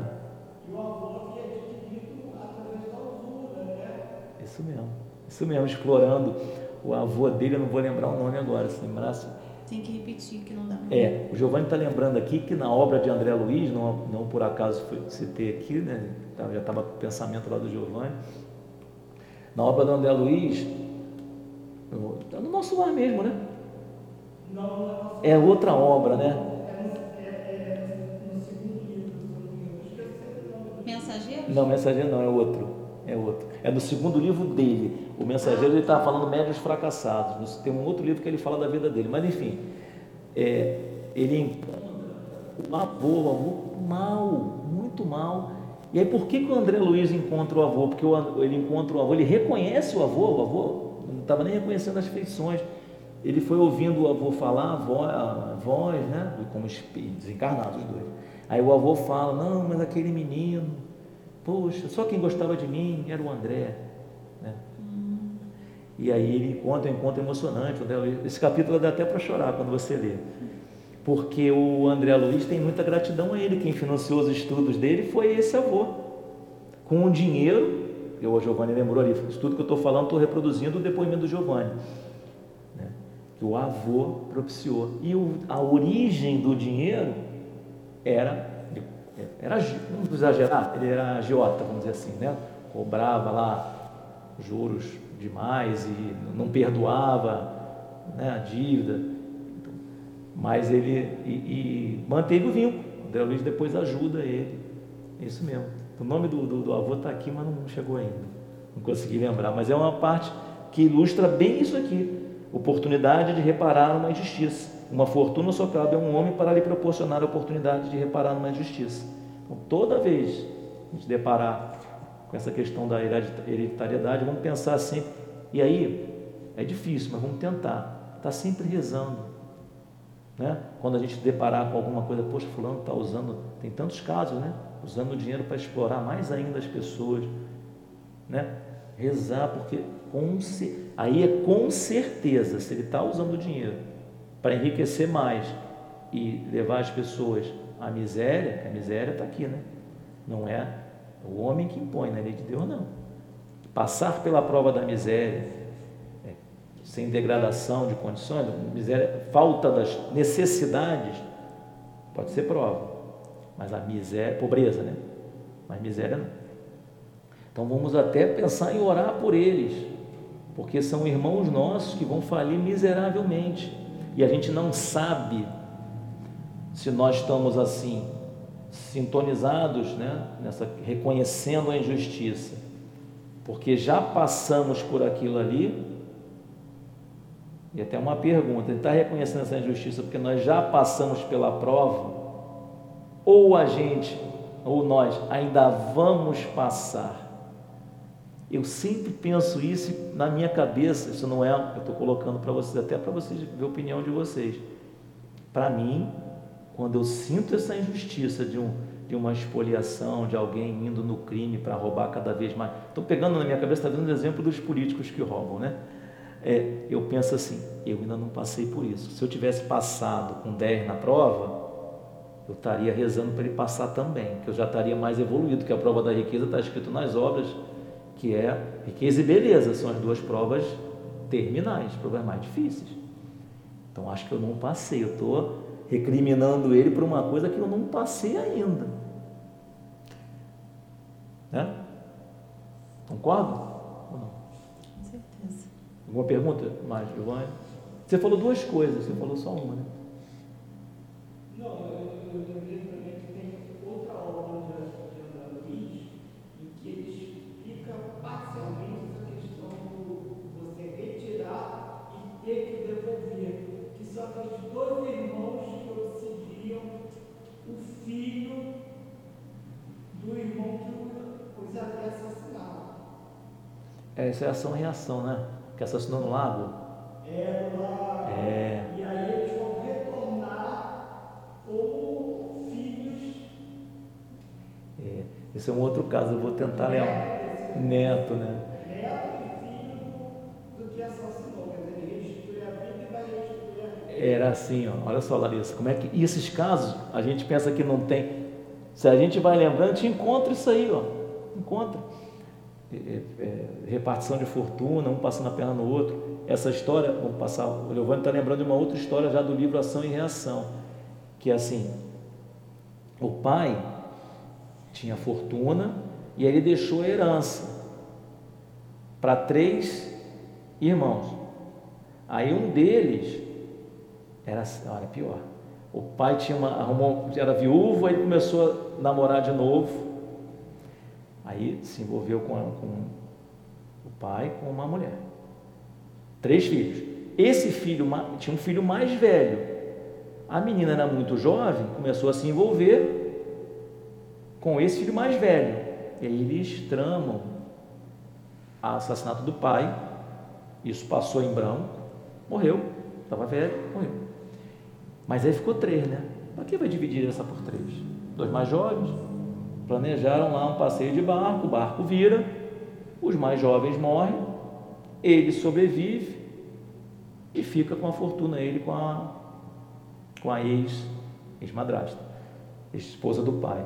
Isso mesmo, explorando o avô dele, eu não vou lembrar o nome agora, se lembrasse. Tem que repetir, que não dá. É, o Giovanni está lembrando aqui que na obra de André Luiz, não, não por acaso foi, citei aqui, né? Tá, já estava com o pensamento lá do Giovanni. Na obra do André Luiz, está no nosso lar mesmo, né? Não, é outra obra, né? Mensageiro? Não, mensageiro não, é outro. É outro. É no segundo livro dele. O mensageiro ele estava falando médios fracassados. Tem um outro livro que ele fala da vida dele. Mas enfim, é, ele encontra o avô, o avô mal, muito mal. E aí por que, que o André Luiz encontra o avô? Porque o, ele encontra o avô, ele reconhece o avô, o avô não estava nem reconhecendo as feições. Ele foi ouvindo o avô falar, a voz, a voz né? Como desencarnados os dois. Aí o avô fala, não, mas aquele menino, poxa, só quem gostava de mim era o André. E aí ele encontra um encontro emocionante. Esse capítulo dá até para chorar quando você lê. Porque o André Luiz tem muita gratidão a ele. Quem financiou os estudos dele foi esse avô. Com o dinheiro, eu, o Giovanni lembrou ali, tudo que eu estou falando, estou reproduzindo o depoimento do Giovanni. Né? Que o avô propiciou. E o, a origem do dinheiro era, era, vamos exagerar, ele era agiota, vamos dizer assim, né? Cobrava lá juros demais e não perdoava né, a dívida. Mas ele e, e manteve o vínculo. André Luiz depois ajuda ele. Isso mesmo. O nome do, do, do avô está aqui, mas não chegou ainda. Não consegui lembrar. Mas é uma parte que ilustra bem isso aqui. Oportunidade de reparar uma injustiça. Uma fortuna só cabe a um homem para lhe proporcionar a oportunidade de reparar uma injustiça. Então, toda vez a gente deparar com essa questão da hereditariedade, vamos pensar sempre. E aí, é difícil, mas vamos tentar. Está sempre rezando. Né? Quando a gente deparar com alguma coisa, poxa, fulano está usando, tem tantos casos, né? Usando o dinheiro para explorar mais ainda as pessoas. Né? Rezar, porque com, aí é com certeza, se ele está usando o dinheiro para enriquecer mais e levar as pessoas à miséria, a miséria está aqui, né? Não é o homem que impõe, na lei de Deus não. Passar pela prova da miséria, é, sem degradação de condições, miséria, falta das necessidades, pode ser prova. Mas a miséria, pobreza, né? Mas miséria não. Então vamos até pensar em orar por eles, porque são irmãos nossos que vão falir miseravelmente. E a gente não sabe se nós estamos assim sintonizados, né, nessa reconhecendo a injustiça, porque já passamos por aquilo ali. E até uma pergunta: ele está reconhecendo essa injustiça porque nós já passamos pela prova, ou a gente, ou nós ainda vamos passar? Eu sempre penso isso na minha cabeça, isso não é, eu estou colocando para vocês, até para vocês ver a opinião de vocês. Para mim, quando eu sinto essa injustiça de, um, de uma expoliação, de alguém indo no crime para roubar cada vez mais. Estou pegando na minha cabeça, está dando um exemplo dos políticos que roubam, né? É, eu penso assim, eu ainda não passei por isso. Se eu tivesse passado com 10 na prova, eu estaria rezando para ele passar também, que eu já estaria mais evoluído, que a prova da riqueza está escrito nas obras, que é riqueza e beleza, são as duas provas terminais, provas mais difíceis. Então acho que eu não passei, eu estou recriminando ele por uma coisa que eu não passei ainda. Né? Concorda? Ou não? Com certeza. Alguma pergunta mais, Giovanni? Você falou duas coisas, você falou só uma, né? Não, eu, eu lembrei É, isso é ação e reação, né? Que assassinou no lago. É lá. É. E aí eles vão retornar como filhos É, esse é um outro caso, eu vou tentar lembrar. Neto, né? neto e filho do, do que assassinou. Quer dizer, ele restitui a vida e vai restituir a vida. Era assim, ó, olha só, Larissa, como é que. E esses casos, a gente pensa que não tem. Se a gente vai lembrando, a gente encontra isso aí, ó. Encontra. É, é, repartição de fortuna, um passando a perna no outro. Essa história, vamos passar, o Giovanni está lembrando de uma outra história já do livro Ação e Reação, que é assim, o pai tinha fortuna e ele deixou a herança para três irmãos. Aí um deles era, olha, pior. O pai tinha uma, arrumou, era viúvo, aí começou a namorar de novo. Aí se envolveu com, com o pai, com uma mulher. Três filhos. Esse filho tinha um filho mais velho. A menina era muito jovem, começou a se envolver com esse filho mais velho. E aí eles tramam o assassinato do pai. Isso passou em branco, morreu, estava velho, morreu. Mas aí ficou três, né? Para que vai dividir essa por três? Dois mais jovens planejaram lá um passeio de barco, o barco vira, os mais jovens morrem, ele sobrevive e fica com a fortuna, ele com a, com a ex, ex-madrasta, esposa do pai.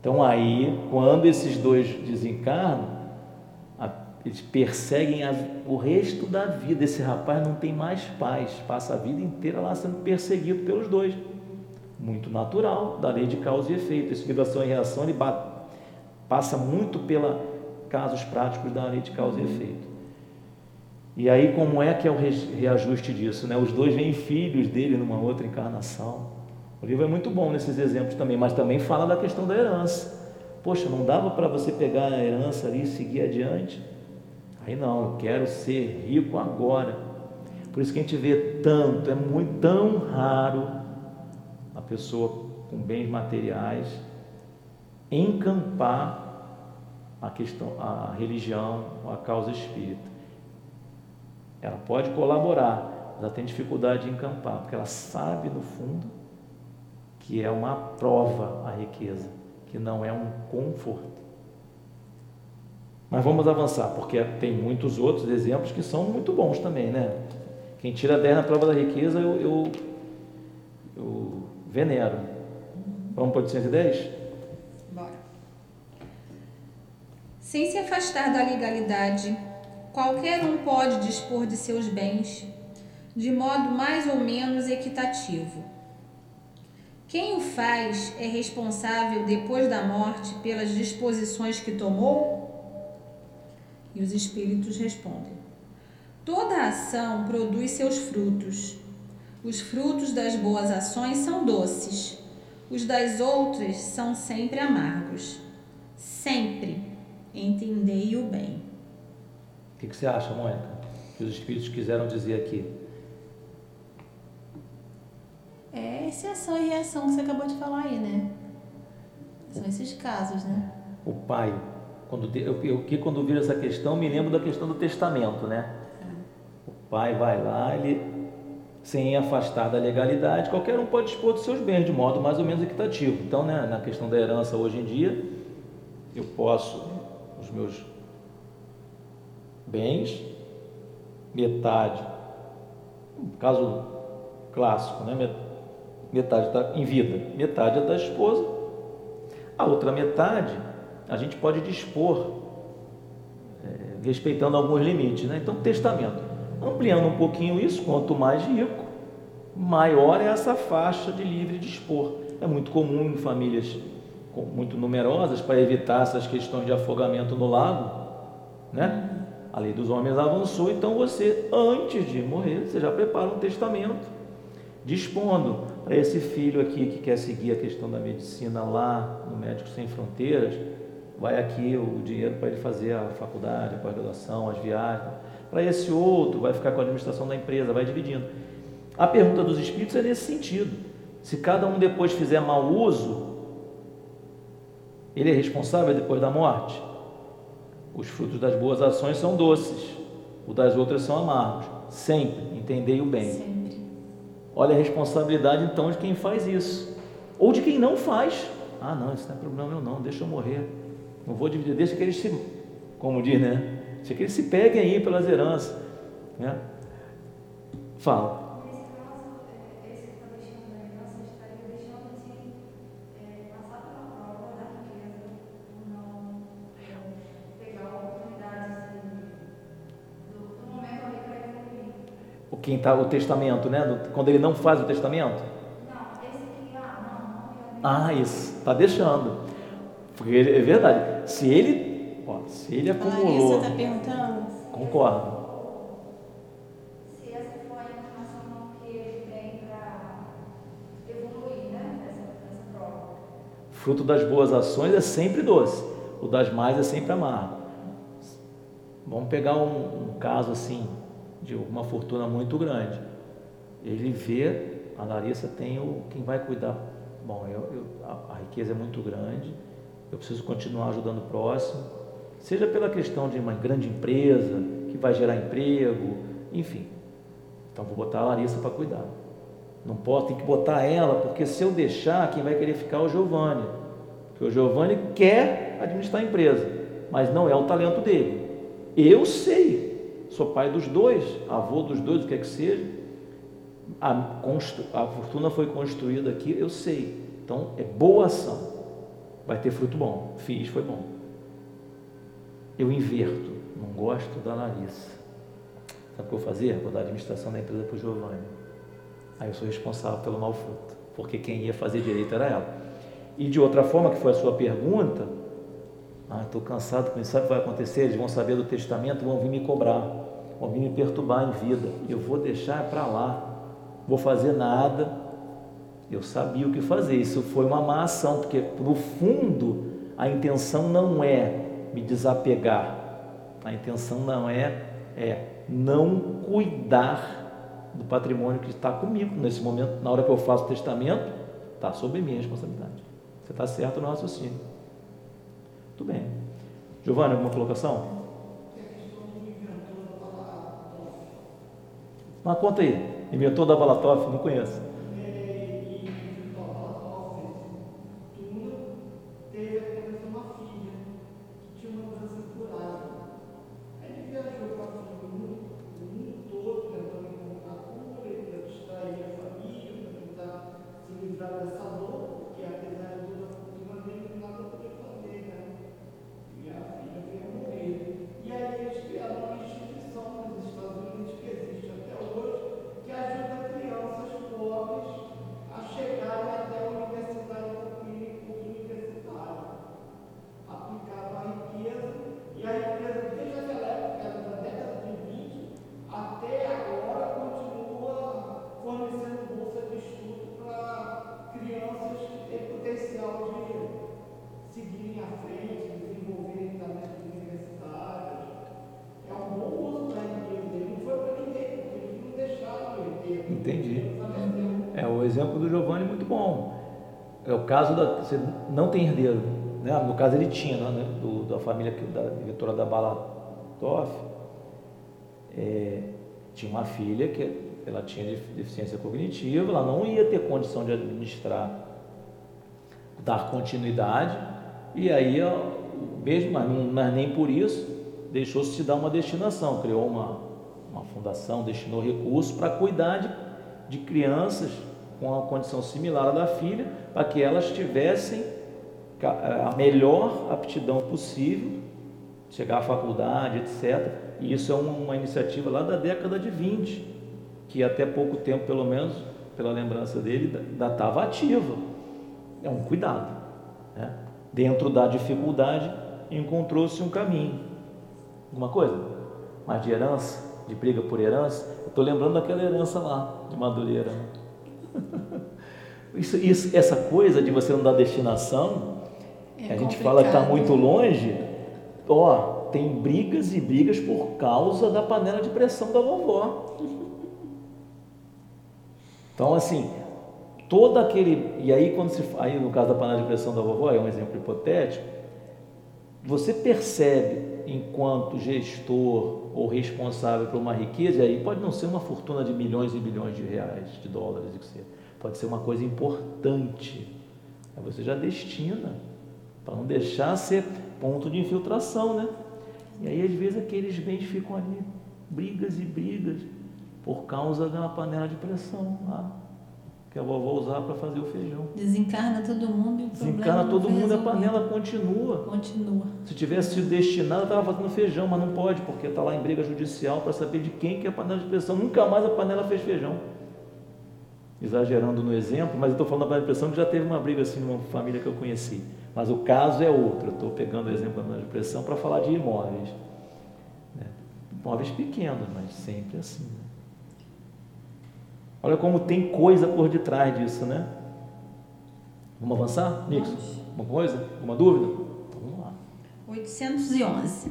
Então aí, quando esses dois desencarnam, eles perseguem a- o resto da vida. Esse rapaz não tem mais paz, passa a vida inteira lá sendo perseguido pelos dois. Muito natural, da lei de causa e efeito. Esse livro Ação e Reação ele passa muito pela casos práticos da lei de causa e efeito. E aí, como é que é o re- reajuste disso? Né? Os dois veem filhos dele numa outra encarnação. O livro é muito bom nesses exemplos também, mas também fala da questão da herança. Poxa, não dava para você pegar a herança ali e seguir adiante? Aí não, eu quero ser rico agora. Por isso que a gente vê tanto, é muito tão raro pessoa com bens materiais encampar a questão, a religião, a causa espírita. Ela pode colaborar, mas ela tem dificuldade de encampar, porque ela sabe no fundo que é uma prova a riqueza, que não é um conforto. Mas vamos avançar, porque tem muitos outros exemplos que são muito bons também, né? Quem tira 10 na prova da riqueza, eu, eu, eu venero. Vamos para 810? Bora. Sem se afastar da legalidade, qualquer um pode dispor de seus bens de modo mais ou menos equitativo. Quem o faz é responsável depois da morte pelas disposições que tomou? E os espíritos respondem: Toda ação produz seus frutos. Os frutos das boas ações são doces, os das outras são sempre amargos. Sempre entendei o bem. O que, que você acha, Mônica? Que os espíritos quiseram dizer aqui? É essa ação e reação que você acabou de falar aí, né? São esses casos, né? O pai quando eu, eu que quando viro essa questão me lembro da questão do testamento, né? O pai vai lá, ele sem afastar da legalidade, qualquer um pode dispor dos seus bens de modo mais ou menos equitativo. Então, né, na questão da herança hoje em dia, eu posso os meus bens, metade, caso clássico, né, metade está em vida, metade é da esposa, a outra metade a gente pode dispor, é, respeitando alguns limites. Né? Então, testamento. Ampliando um pouquinho isso, quanto mais rico, maior é essa faixa de livre dispor. É muito comum em famílias muito numerosas para evitar essas questões de afogamento no lago, né? A lei dos homens avançou, então você, antes de morrer, você já prepara um testamento, dispondo para esse filho aqui que quer seguir a questão da medicina lá no Médicos Sem Fronteiras, vai aqui o dinheiro para ele fazer a faculdade, a pós-graduação, as viagens. Para esse outro, vai ficar com a administração da empresa, vai dividindo. A pergunta dos espíritos é nesse sentido. Se cada um depois fizer mau uso, ele é responsável depois da morte? Os frutos das boas ações são doces, os das outras são amargos. Sempre, entendei o bem. Sempre. Olha a responsabilidade então de quem faz isso. Ou de quem não faz. Ah, não, isso não é problema meu não, deixa eu morrer. Não vou dividir, deixa que eles se, como diz, né? Deixa que eles se peguem aí pelas heranças. Né? Fala. Quem tá o testamento, né? Quando ele não faz o testamento? Não, esse aqui, ah, não, não quero. Ah, isso, está deixando. Porque é verdade. Se ele, ó, se ele A acumulou, Larissa está perguntando. concordo. Se essa for a informação que ele tem para evoluir, né, nessa, nessa prova. Fruto das boas ações é sempre doce, o das más é sempre amargo. Vamos pegar um, um caso assim, de uma fortuna muito grande. Ele vê, a Larissa tem o quem vai cuidar. Bom, eu, eu- a, a riqueza é muito grande, eu preciso continuar ajudando o próximo, seja pela questão de uma grande empresa que vai gerar emprego, enfim. Então vou botar a Larissa para cuidar. Não posso, tem que botar ela, porque se eu deixar, quem vai querer ficar é o Giovanni. Porque o Giovanni quer administrar a empresa, mas não é o talento dele. Eu sei, sou pai dos dois, avô dos dois, o que é que seja. A, a fortuna foi construída aqui, eu sei. Então é boa ação. Vai ter fruto bom. Fiz, foi bom. Eu inverto, não gosto da Larissa. Sabe o que eu vou fazer? Vou dar a administração da empresa para o Giovanni. Aí eu sou responsável pelo mau fruto, porque quem ia fazer direito era ela. E de outra forma, que foi a sua pergunta, ah, estou cansado com isso, sabe o que vai acontecer? Eles vão saber do testamento, vão vir me cobrar, vão vir me perturbar em vida. Eu vou deixar para lá, vou fazer nada. Eu sabia o que fazer, isso foi uma má ação, porque no fundo a intenção não é me desapegar, a intenção não é, é não cuidar do patrimônio que está comigo. Nesse momento, na hora que eu faço o testamento, está sob minha responsabilidade. Você está certo no raciocínio. Tudo bem. Giovanni, alguma colocação? Mas conta aí. Inventor da Balatoff, não conheço. Caso da você não tem herdeiro. né, no caso ele tinha, né, do, da família da diretora da Balatoff, é, tinha uma filha que ela tinha deficiência cognitiva, ela não ia ter condição de administrar, dar continuidade, e aí, mesmo, mas, nem por isso, deixou-se de dar uma destinação, criou uma, uma fundação, destinou recursos para cuidar de, de crianças com a condição similar à da filha, para que elas tivessem a melhor aptidão possível, chegar à faculdade, etc. E isso é uma, uma iniciativa lá da década de 20, que até pouco tempo, pelo menos, pela lembrança dele, estava ativa. É um cuidado. Né? Dentro da dificuldade, encontrou-se um caminho. Alguma coisa? Mais de herança, de briga por herança. Estou lembrando daquela herança lá, de Madureira. Isso, isso, essa coisa de você não dar destinação, é a gente fala que está muito longe, ó, tem brigas e brigas por causa da panela de pressão da vovó. Então, assim, todo aquele. E aí, quando se. Aí, no caso da panela de pressão da vovó, é um exemplo hipotético, você percebe, enquanto gestor ou responsável por uma riqueza, e aí pode não ser uma fortuna de milhões e bilhões de reais, de dólares, etc pode ser uma coisa importante. Aí você já destina, para não deixar ser ponto de infiltração, né? E aí às vezes aqueles bens ficam ali, brigas e brigas, por causa da panela de pressão lá, que a vovó usava para fazer o feijão. Desencarna todo mundo e o Desencarna todo mundo e a panela continua. Continua. Se tivesse sido destinada, estava fazendo feijão, mas não pode, porque está lá em briga judicial para saber de quem que é a panela de pressão. Nunca mais a panela fez feijão exagerando no exemplo, mas eu estou falando da impressão que já teve uma briga assim numa família que eu conheci. Mas o caso é outro. Estou pegando o exemplo da depressão para falar de imóveis. Né? Imóveis pequenos, mas sempre assim. Né? Olha como tem coisa por detrás disso, né? Vamos avançar, Nixon? Alguma coisa? Alguma dúvida? Então vamos lá. 811.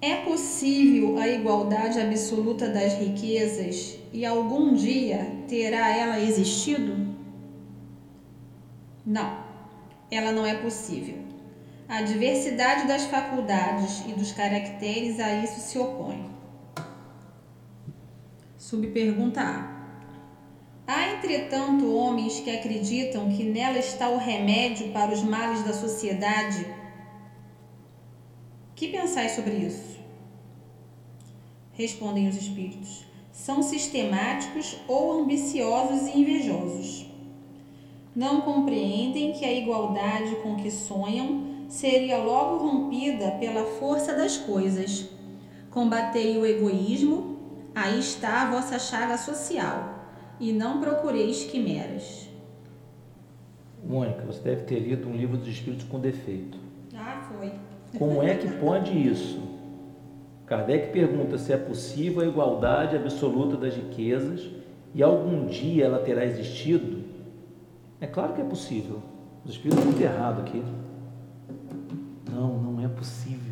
É possível a igualdade absoluta das riquezas e algum dia terá ela existido? Não, ela não é possível. A diversidade das faculdades e dos caracteres a isso se opõe. Subpergunta A. Há, entretanto, homens que acreditam que nela está o remédio para os males da sociedade? Que pensais sobre isso? Respondem os espíritos são sistemáticos ou ambiciosos e invejosos. Não compreendem que a igualdade com que sonham seria logo rompida pela força das coisas. Combatei o egoísmo, aí está a vossa chaga social, e não procureis quimeras. Mônica, você deve ter lido um livro dos espíritos com defeito. Ah, foi. Como é que pode isso? Kardec pergunta se é possível a igualdade absoluta das riquezas e algum dia ela terá existido. É claro que é possível. Os espíritos estão errados aqui. Não, não é possível.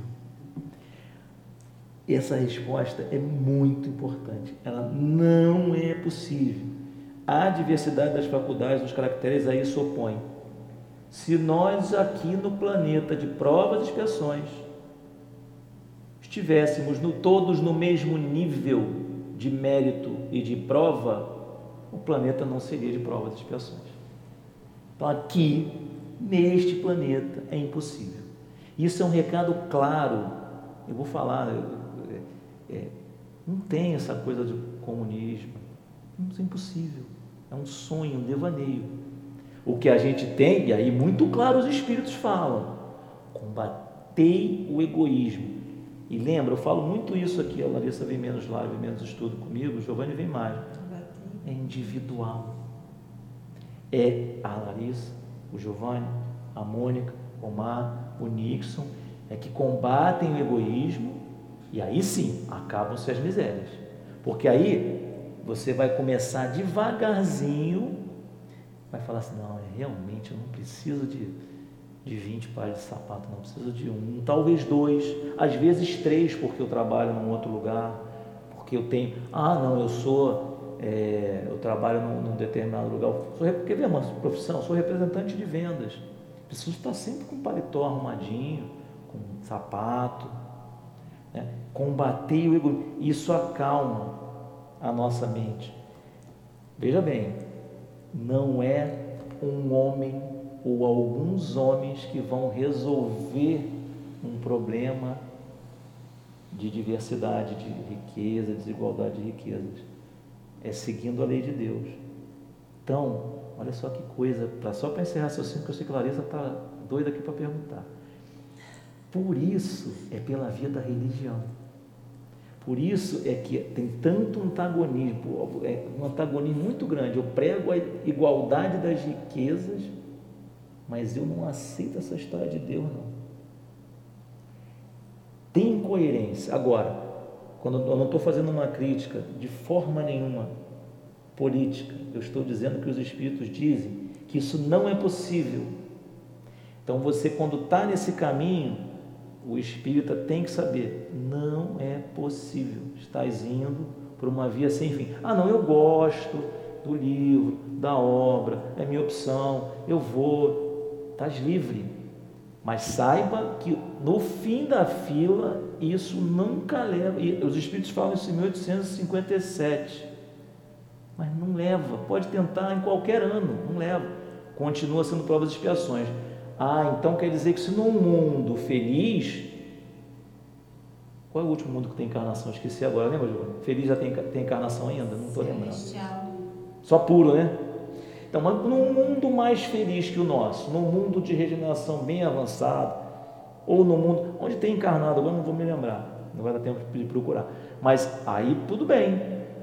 Essa resposta é muito importante. Ela não é possível. A diversidade das faculdades, dos caracteres aí se opõe. Se nós aqui no planeta de provas e expiações estivéssemos no, todos no mesmo nível de mérito e de prova, o planeta não seria de provas e expiações. Então, aqui, neste planeta, é impossível. Isso é um recado claro. Eu vou falar, é, é, não tem essa coisa de comunismo. Isso é impossível. É um sonho, um devaneio. O que a gente tem, e aí muito claro os espíritos falam: combatei o egoísmo e lembra, eu falo muito isso aqui, a Larissa vem menos live, menos estudo comigo, o Giovanni vem mais. É individual. É a Larissa, o Giovanni, a Mônica, o Mar, o Nixon, é que combatem o egoísmo e aí sim acabam-se as misérias. Porque aí você vai começar devagarzinho, vai falar assim, não, é, realmente eu não preciso de de 20 pares de sapato, não preciso de um, talvez dois, às vezes três, porque eu trabalho num outro lugar, porque eu tenho, ah, não, eu sou, é, eu trabalho num, num, determinado lugar, sou, quer ver uma profissão? Sou representante de vendas. Preciso estar sempre com paletó arrumadinho, com sapato. Né? Combater o egoísmo. Isso acalma a nossa mente. Veja bem, não é um homem ou alguns homens que vão resolver um problema de diversidade de riqueza, desigualdade de riquezas. É seguindo a lei de Deus. Então, olha só que coisa, só para encerrar raciocínio, que eu sei que Larissa está doida aqui para perguntar. Por isso é pela via da religião. Por isso é que tem tanto antagonismo, é um antagonismo muito grande. Eu prego a igualdade das riquezas, mas eu não aceito essa história de Deus, não. Tem incoerência. Agora, quando eu não estou fazendo uma crítica de forma nenhuma política, eu estou dizendo que os Espíritos dizem que isso não é possível. Então você, quando está nesse caminho, o espírita tem que saber, não é possível. Estás indo por uma via sem fim. Ah, não, eu gosto do livro, da obra, é minha opção, eu vou. Estás livre. Mas saiba que no fim da fila, isso nunca leva. E os Espíritos falam isso em 1857. Mas não leva. Pode tentar em qualquer ano, não leva. Continua sendo provas e expiações. Ah, então quer dizer que se num mundo feliz. Qual é o último mundo que tem encarnação? Esqueci agora, lembra, Giovanni? Feliz já tem, tem encarnação ainda? Não estou lembrando. Só puro, né? Então, num mundo mais feliz que o nosso, num mundo de regeneração bem avançado, ou no mundo onde tem encarnado, agora não vou me lembrar, não vai dar tempo de procurar. Mas aí tudo bem,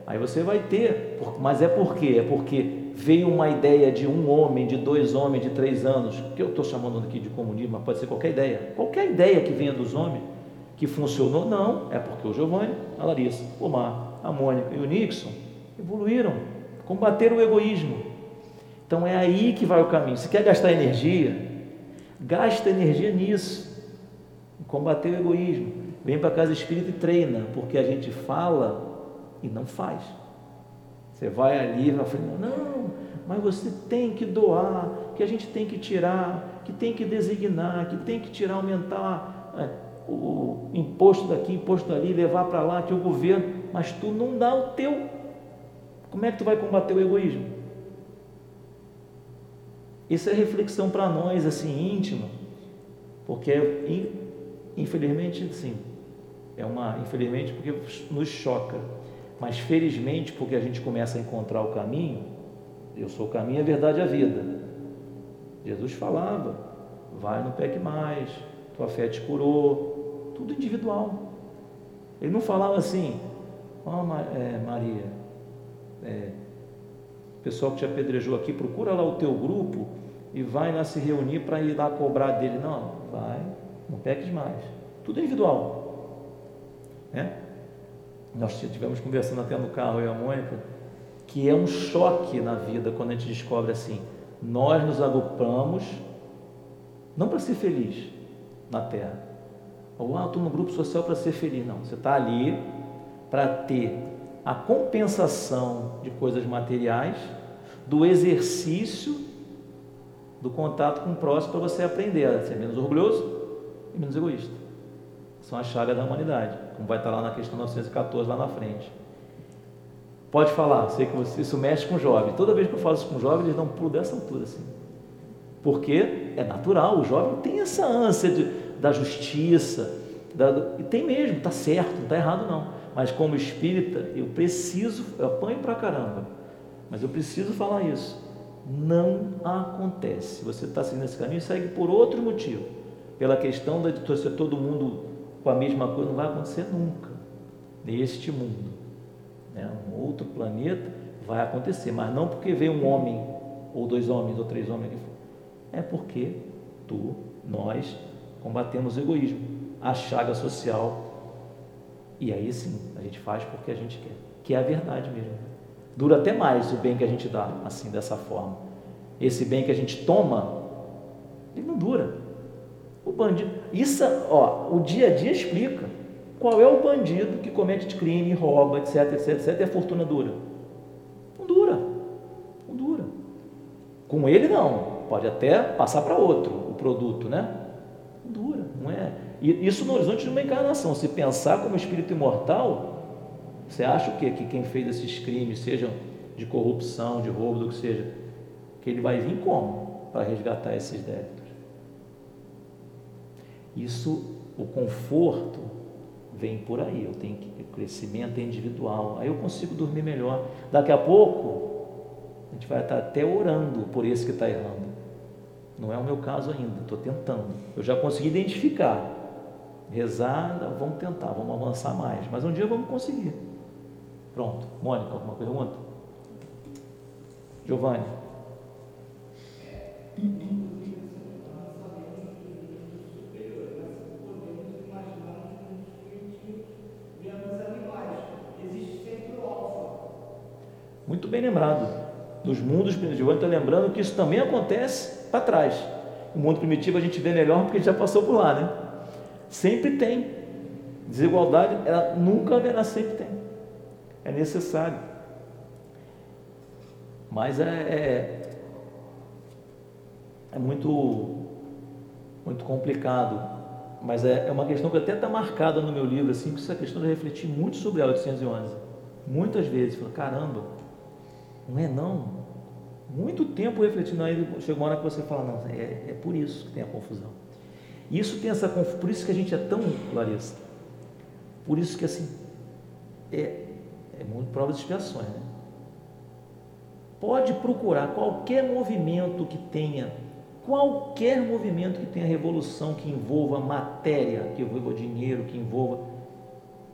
aí você vai ter, mas é por quê? É porque veio uma ideia de um homem, de dois homens, de três anos, que eu estou chamando aqui de comunismo, mas pode ser qualquer ideia, qualquer ideia que venha dos homens, que funcionou, não, é porque o Giovanni, a Larissa, o Mar, a Mônica e o Nixon evoluíram, combateram o egoísmo, então é aí que vai o caminho. Se quer gastar energia, gasta energia nisso. Combater o egoísmo. Vem para casa espírita e treina, porque a gente fala e não faz. Você vai ali e vai falar, não, mas você tem que doar, que a gente tem que tirar, que tem que designar, que tem que tirar, aumentar é, o imposto daqui, imposto dali, levar para lá, que o governo, mas tu não dá o teu. Como é que tu vai combater o egoísmo? Isso é reflexão para nós, assim, íntima, porque infelizmente, sim, é uma, infelizmente, porque nos choca, mas felizmente, porque a gente começa a encontrar o caminho, eu sou o caminho, a verdade e a vida. Jesus falava, vai no peque mais, tua fé te curou, tudo individual. Ele não falava assim, ó oh, é, Maria, é, pessoal que te apedrejou aqui, procura lá o teu grupo e vai lá se reunir para ir lá cobrar dele. Não, vai, não peques mais. Tudo individual. Né? Nós estivemos conversando até no carro, eu e a Mônica, que é um choque na vida quando a gente descobre assim: nós nos agrupamos não para ser feliz na Terra. Ou, ah, estou no grupo social para ser feliz. Não, você está ali para ter a compensação de coisas materiais, do exercício do contato com o próximo para você aprender a ser menos orgulhoso e menos egoísta. São a chaga da humanidade, como vai estar lá na questão 914, lá na frente. Pode falar, sei que você, isso mexe com jovem. Toda vez que eu falo isso com jovem, eles dão um pulo dessa altura assim. Porque é natural, o jovem tem essa ânsia de, da justiça, da, e tem mesmo, está certo, não está errado não. Mas como espírita, eu preciso, eu apanho pra caramba, mas eu preciso falar isso não acontece. Você está seguindo esse caminho, segue por outro motivo. Pela questão de torcer todo mundo com a mesma coisa, não vai acontecer nunca. Neste mundo. Né? Um outro planeta vai acontecer, mas não porque veio um homem, ou dois homens, ou três homens, é porque tu, nós, combatemos o egoísmo, a chaga social, e aí sim, a gente faz porque a gente quer, que é a verdade mesmo. Dura até mais o bem que a gente dá, assim, dessa forma. Esse bem que a gente toma, ele não dura. O bandido, isso, ó, o dia a dia explica qual é o bandido que comete crime, rouba, etc, etc, etc, e a fortuna dura. Não dura. Não dura. Com ele não. pode até passar para outro o produto, né? Dura, não é? E isso no horizonte de uma encarnação. Se pensar como espírito imortal, você acha o quê? Que quem fez esses crimes, sejam de corrupção, de roubo, do que seja, que ele vai vir como para resgatar esses débitos? Isso, o conforto vem por aí. Eu tenho que crescimento é individual. Aí eu consigo dormir melhor. Daqui a pouco a gente vai estar até orando por esse que está errando. Não é o meu caso ainda, estou tentando. Eu já consegui identificar. Rezar, vamos tentar, vamos avançar mais. Mas um dia vamos conseguir. Pronto. Mônica, alguma pergunta? Giovanni. Muito bem lembrado. Nos mundos primitivos, estou lembrando que isso também acontece para trás. O mundo primitivo a gente vê melhor porque a gente já passou por lá, né? Sempre tem. Desigualdade, ela nunca haverá, sempre tem. É necessário. Mas é, é, é muito, muito complicado. Mas é, é uma questão que até está marcada no meu livro, assim, que essa questão de refletir muito sobre a 811. Muitas vezes, falo, caramba, não é não. Muito tempo refletindo, aí chega uma hora que você fala, não, é, é por isso que tem a confusão. Isso tem essa por isso que a gente é tão Larissa. Por isso que assim é, é muito prova de expiações, né? Pode procurar qualquer movimento que tenha, qualquer movimento que tenha revolução que envolva matéria, que envolva dinheiro, que envolva.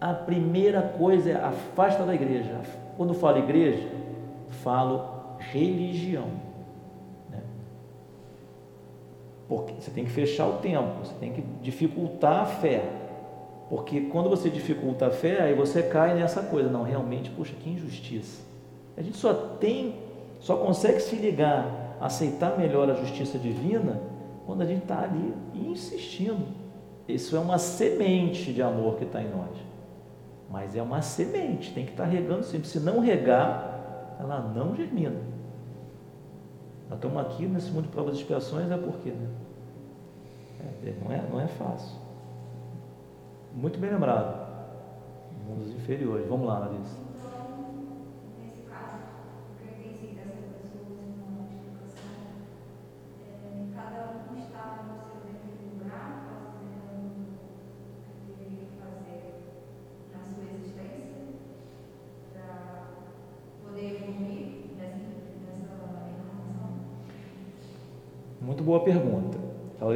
A primeira coisa é afasta da igreja. Quando falo igreja, falo religião. Né? Porque você tem que fechar o tempo, você tem que dificultar a fé. Porque quando você dificulta a fé, aí você cai nessa coisa, não, realmente, puxa, que injustiça. A gente só tem, só consegue se ligar, aceitar melhor a justiça divina, quando a gente está ali insistindo. Isso é uma semente de amor que está em nós. Mas é uma semente, tem que estar tá regando sempre. Se não regar, ela não germina. Nós estamos aqui nesse mundo de provas e expiações, é porque, né? É, não, é, não é fácil. Muito bem lembrado. Mundos inferiores. Vamos lá, Larissa.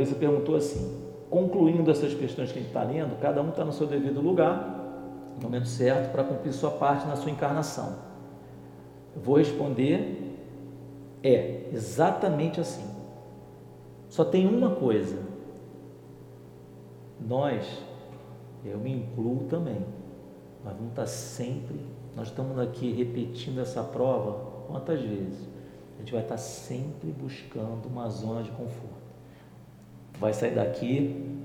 Larissa perguntou assim: concluindo essas questões que a gente está lendo, cada um está no seu devido lugar, no momento certo, para cumprir sua parte na sua encarnação. Eu vou responder: é exatamente assim. Só tem uma coisa. Nós, eu me incluo também, nós vamos estar sempre, nós estamos aqui repetindo essa prova quantas vezes? a gente vai estar sempre buscando uma zona de conforto. Vai sair daqui,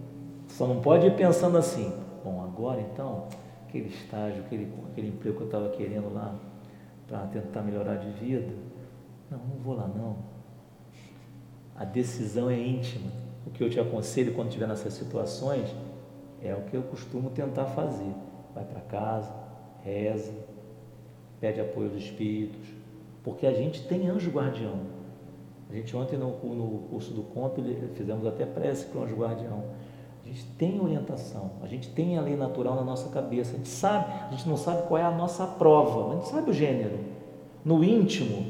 só não pode ir pensando assim, bom, agora então, aquele estágio, aquele, aquele emprego que eu estava querendo lá para tentar melhorar de vida, não, não vou lá não. A decisão é íntima. O que eu te aconselho quando estiver nessas situações é o que eu costumo tentar fazer. Vai para casa, reza, pede apoio dos espíritos, porque a gente tem anjo guardião. A gente ontem no, no curso do conto fizemos até prece para o anjo guardião. A gente tem orientação, a gente tem a lei natural na nossa cabeça, a gente sabe, a gente não sabe qual é a nossa prova, a gente sabe o gênero. No íntimo,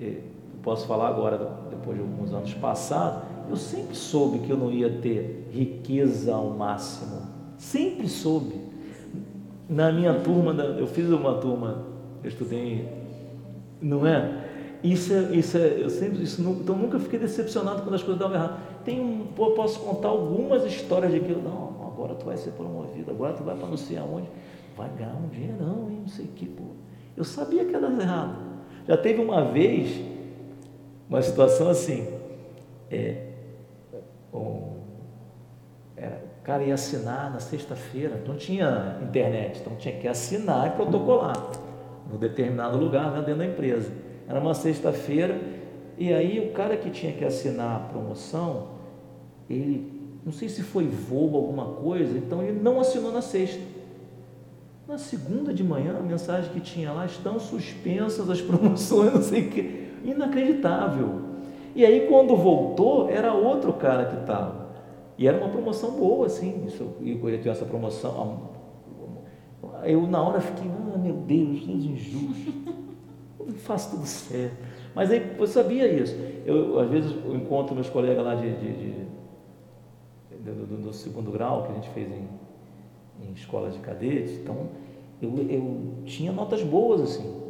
eu posso falar agora, depois de alguns anos passados, eu sempre soube que eu não ia ter riqueza ao máximo. Sempre soube. Na minha turma, eu fiz uma turma, eu estudei não é? Isso é, isso é eu sempre isso, então nunca fiquei decepcionado quando as coisas davam errado. Tem um, eu posso contar algumas histórias de que não, agora tu vai ser promovido, agora tu vai para não sei aonde, vai ganhar um dinheirão, hein, não sei o que, pô. Eu sabia que era errado. Já teve uma vez uma situação assim, é, um, era, o cara ia assinar na sexta-feira, não tinha internet, então tinha que assinar e protocolar no determinado lugar, né, dentro da empresa. Era uma sexta-feira, E aí o cara que tinha que assinar a promoção, ele, não sei se foi voo alguma coisa, então ele não assinou na sexta. Na segunda de manhã, a mensagem que tinha lá, estão suspensas as promoções, não sei o que. Inacreditável. E aí quando voltou, era outro cara que estava. E era uma promoção boa, assim. Isso, ele tinha essa promoção. Eu na hora fiquei, ah meu Deus, Deus injusto. Faço tudo certo. Mas aí eu sabia isso. Eu, às vezes eu encontro meus colegas lá de, de, de do, do, do, segundo grau, que a gente fez em, em escolas de cadetes, então eu, eu tinha notas boas assim.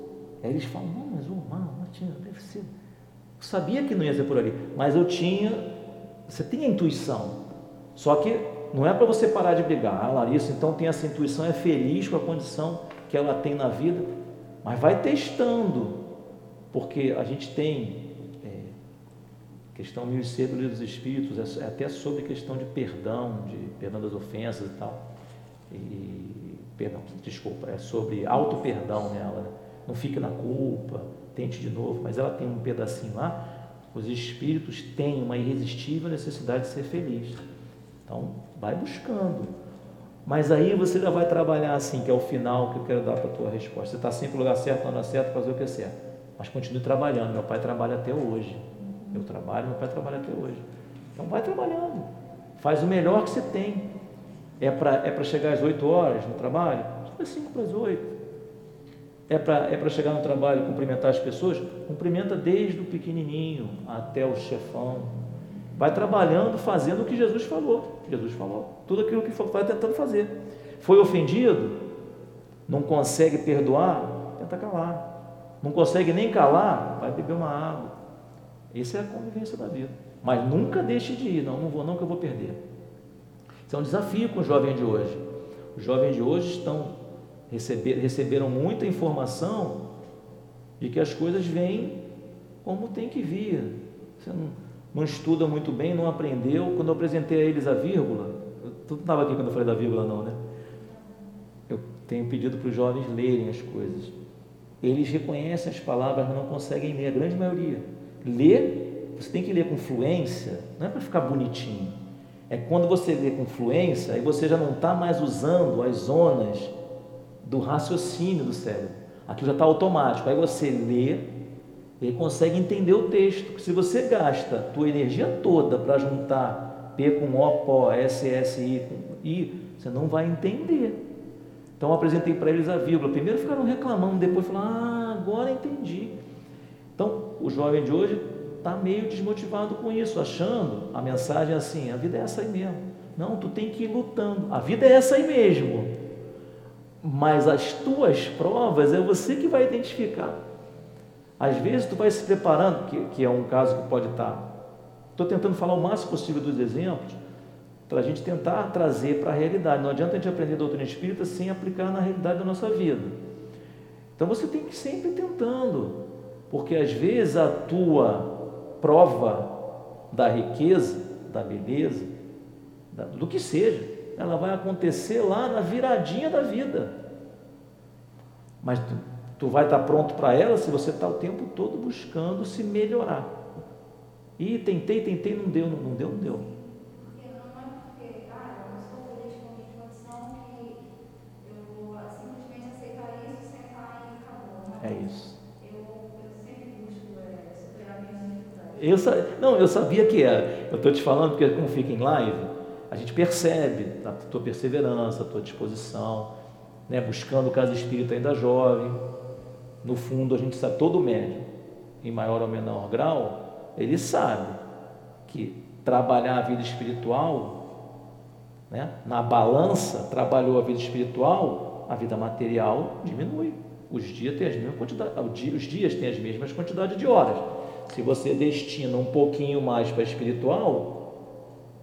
Aí eles falam, não, mas o mal, Martina, deve ser. Eu sabia que não ia ser por ali, mas eu tinha, você tem a intuição. Só que não é para você parar de brigar. Ah, Larissa, então tem essa intuição, é feliz com a condição que ela tem na vida, mas vai testando, porque a gente tem é, questão mil e cedo dos Espíritos, é, é até sobre questão de perdão, de perdão das ofensas e tal. E, perdão, desculpa, é sobre auto-perdão nela. Né? Não fique na culpa, tente de novo, mas ela tem um pedacinho lá. Os espíritos têm uma irresistível necessidade de ser feliz. Então, vai buscando. Mas aí você já vai trabalhar assim, que é o final que eu quero dar para a tua resposta. Você está sempre no lugar certo, na hora certa, fazer o que é certo. Mas continue trabalhando. Meu pai trabalha até hoje. Eu trabalho, meu pai trabalha até hoje. Então vai trabalhando. Faz o melhor que você tem. É para é chegar às 8 horas no trabalho? Às 5 para as 8. É para é chegar no trabalho cumprimentar as pessoas? Cumprimenta desde o pequenininho até o chefão. Vai trabalhando, fazendo o que Jesus falou. Jesus falou. Tudo aquilo que vai tentando fazer. Foi ofendido? Não consegue perdoar? Tenta calar. Não consegue nem calar? Vai beber uma água. Essa é a convivência da vida. Mas nunca deixe de ir. Não, não vou não que eu vou perder. Isso é um desafio com os jovens de hoje. Os jovens de hoje estão receber, receberam muita informação de que as coisas vêm como tem que vir. Você não, não estuda muito bem, não aprendeu. Quando eu apresentei a eles a vírgula, tu não estava aqui quando eu falei da vírgula, não, né? Eu tenho pedido para os jovens lerem as coisas. Eles reconhecem as palavras, mas não conseguem ler, a grande maioria. Ler, você tem que ler com fluência, não é para ficar bonitinho. É quando você lê com fluência, aí você já não está mais usando as zonas do raciocínio do cérebro. Aquilo já está automático. Aí você lê e consegue entender o texto. Se você gasta tua energia toda para juntar P com O, Pó, S, S, I com I, você não vai entender. Então apresentei para eles a vírgula. Primeiro ficaram reclamando, depois falaram, ah, agora entendi. Então o jovem de hoje está meio desmotivado com isso, achando a mensagem assim, a vida é essa aí mesmo. Não, tu tem que ir lutando. A vida é essa aí mesmo. Mas as tuas provas é você que vai identificar. Às vezes tu vai se preparando, que, que é um caso que pode estar. Estou tentando falar o máximo possível dos exemplos para a gente tentar trazer para a realidade. Não adianta a gente aprender doutrina espírita sem aplicar na realidade da nossa vida. Então você tem que ir sempre tentando, porque às vezes a tua prova da riqueza, da beleza, do que seja, ela vai acontecer lá na viradinha da vida. Mas tu, tu vai estar pronto para ela se você está o tempo todo buscando se melhorar. E tentei, tentei, não deu, não, deu, não deu. É isso. Eu, não, eu sabia que era. Eu estou te falando porque como fica em live, a gente percebe a tua perseverança, a tua disposição, né? buscando o caso espírita ainda jovem. No fundo, a gente sabe, todo médium, em maior ou menor grau, ele sabe que trabalhar a vida espiritual, né? na balança, trabalhou a vida espiritual, a vida material diminui. Os dias têm as mesmas quantidade, os dias têm as mesmas quantidades de horas. Se você destina um pouquinho mais para espiritual,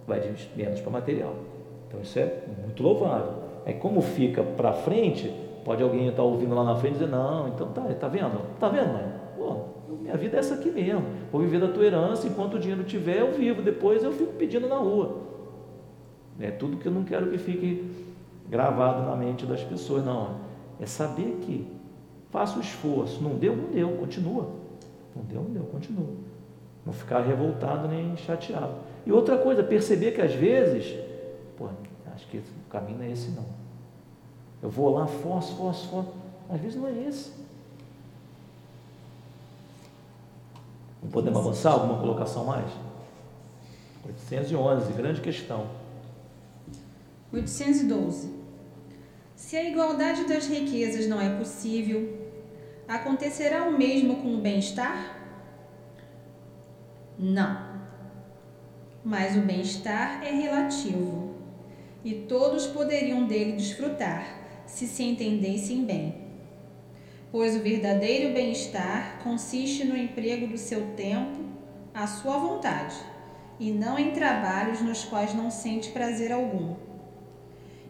vai menos para material. Então isso é muito louvável. Aí como fica para frente, pode alguém estar ouvindo lá na frente e dizer, não, então tá, tá vendo? Tá vendo, mãe? Pô, minha vida é essa aqui mesmo. Vou viver da tua herança, enquanto o dinheiro tiver, eu vivo, depois eu fico pedindo na rua. É tudo que eu não quero que fique gravado na mente das pessoas, não. É saber que faça o esforço. Não deu, não deu, continua. Não deu, não deu, continua. Não ficar revoltado nem chateado. E outra coisa, perceber que às vezes, pô, acho que o caminho não é esse não. Eu vou lá, forço, forço, forço. Às vezes não é esse. Não podemos avançar? Alguma colocação mais? 811, grande questão. 812. Se a igualdade das riquezas não é possível, acontecerá o mesmo com o bem-estar? Não. Mas o bem-estar é relativo e todos poderiam dele desfrutar se se entendessem bem. Pois o verdadeiro bem-estar consiste no emprego do seu tempo à sua vontade e não em trabalhos nos quais não sente prazer algum.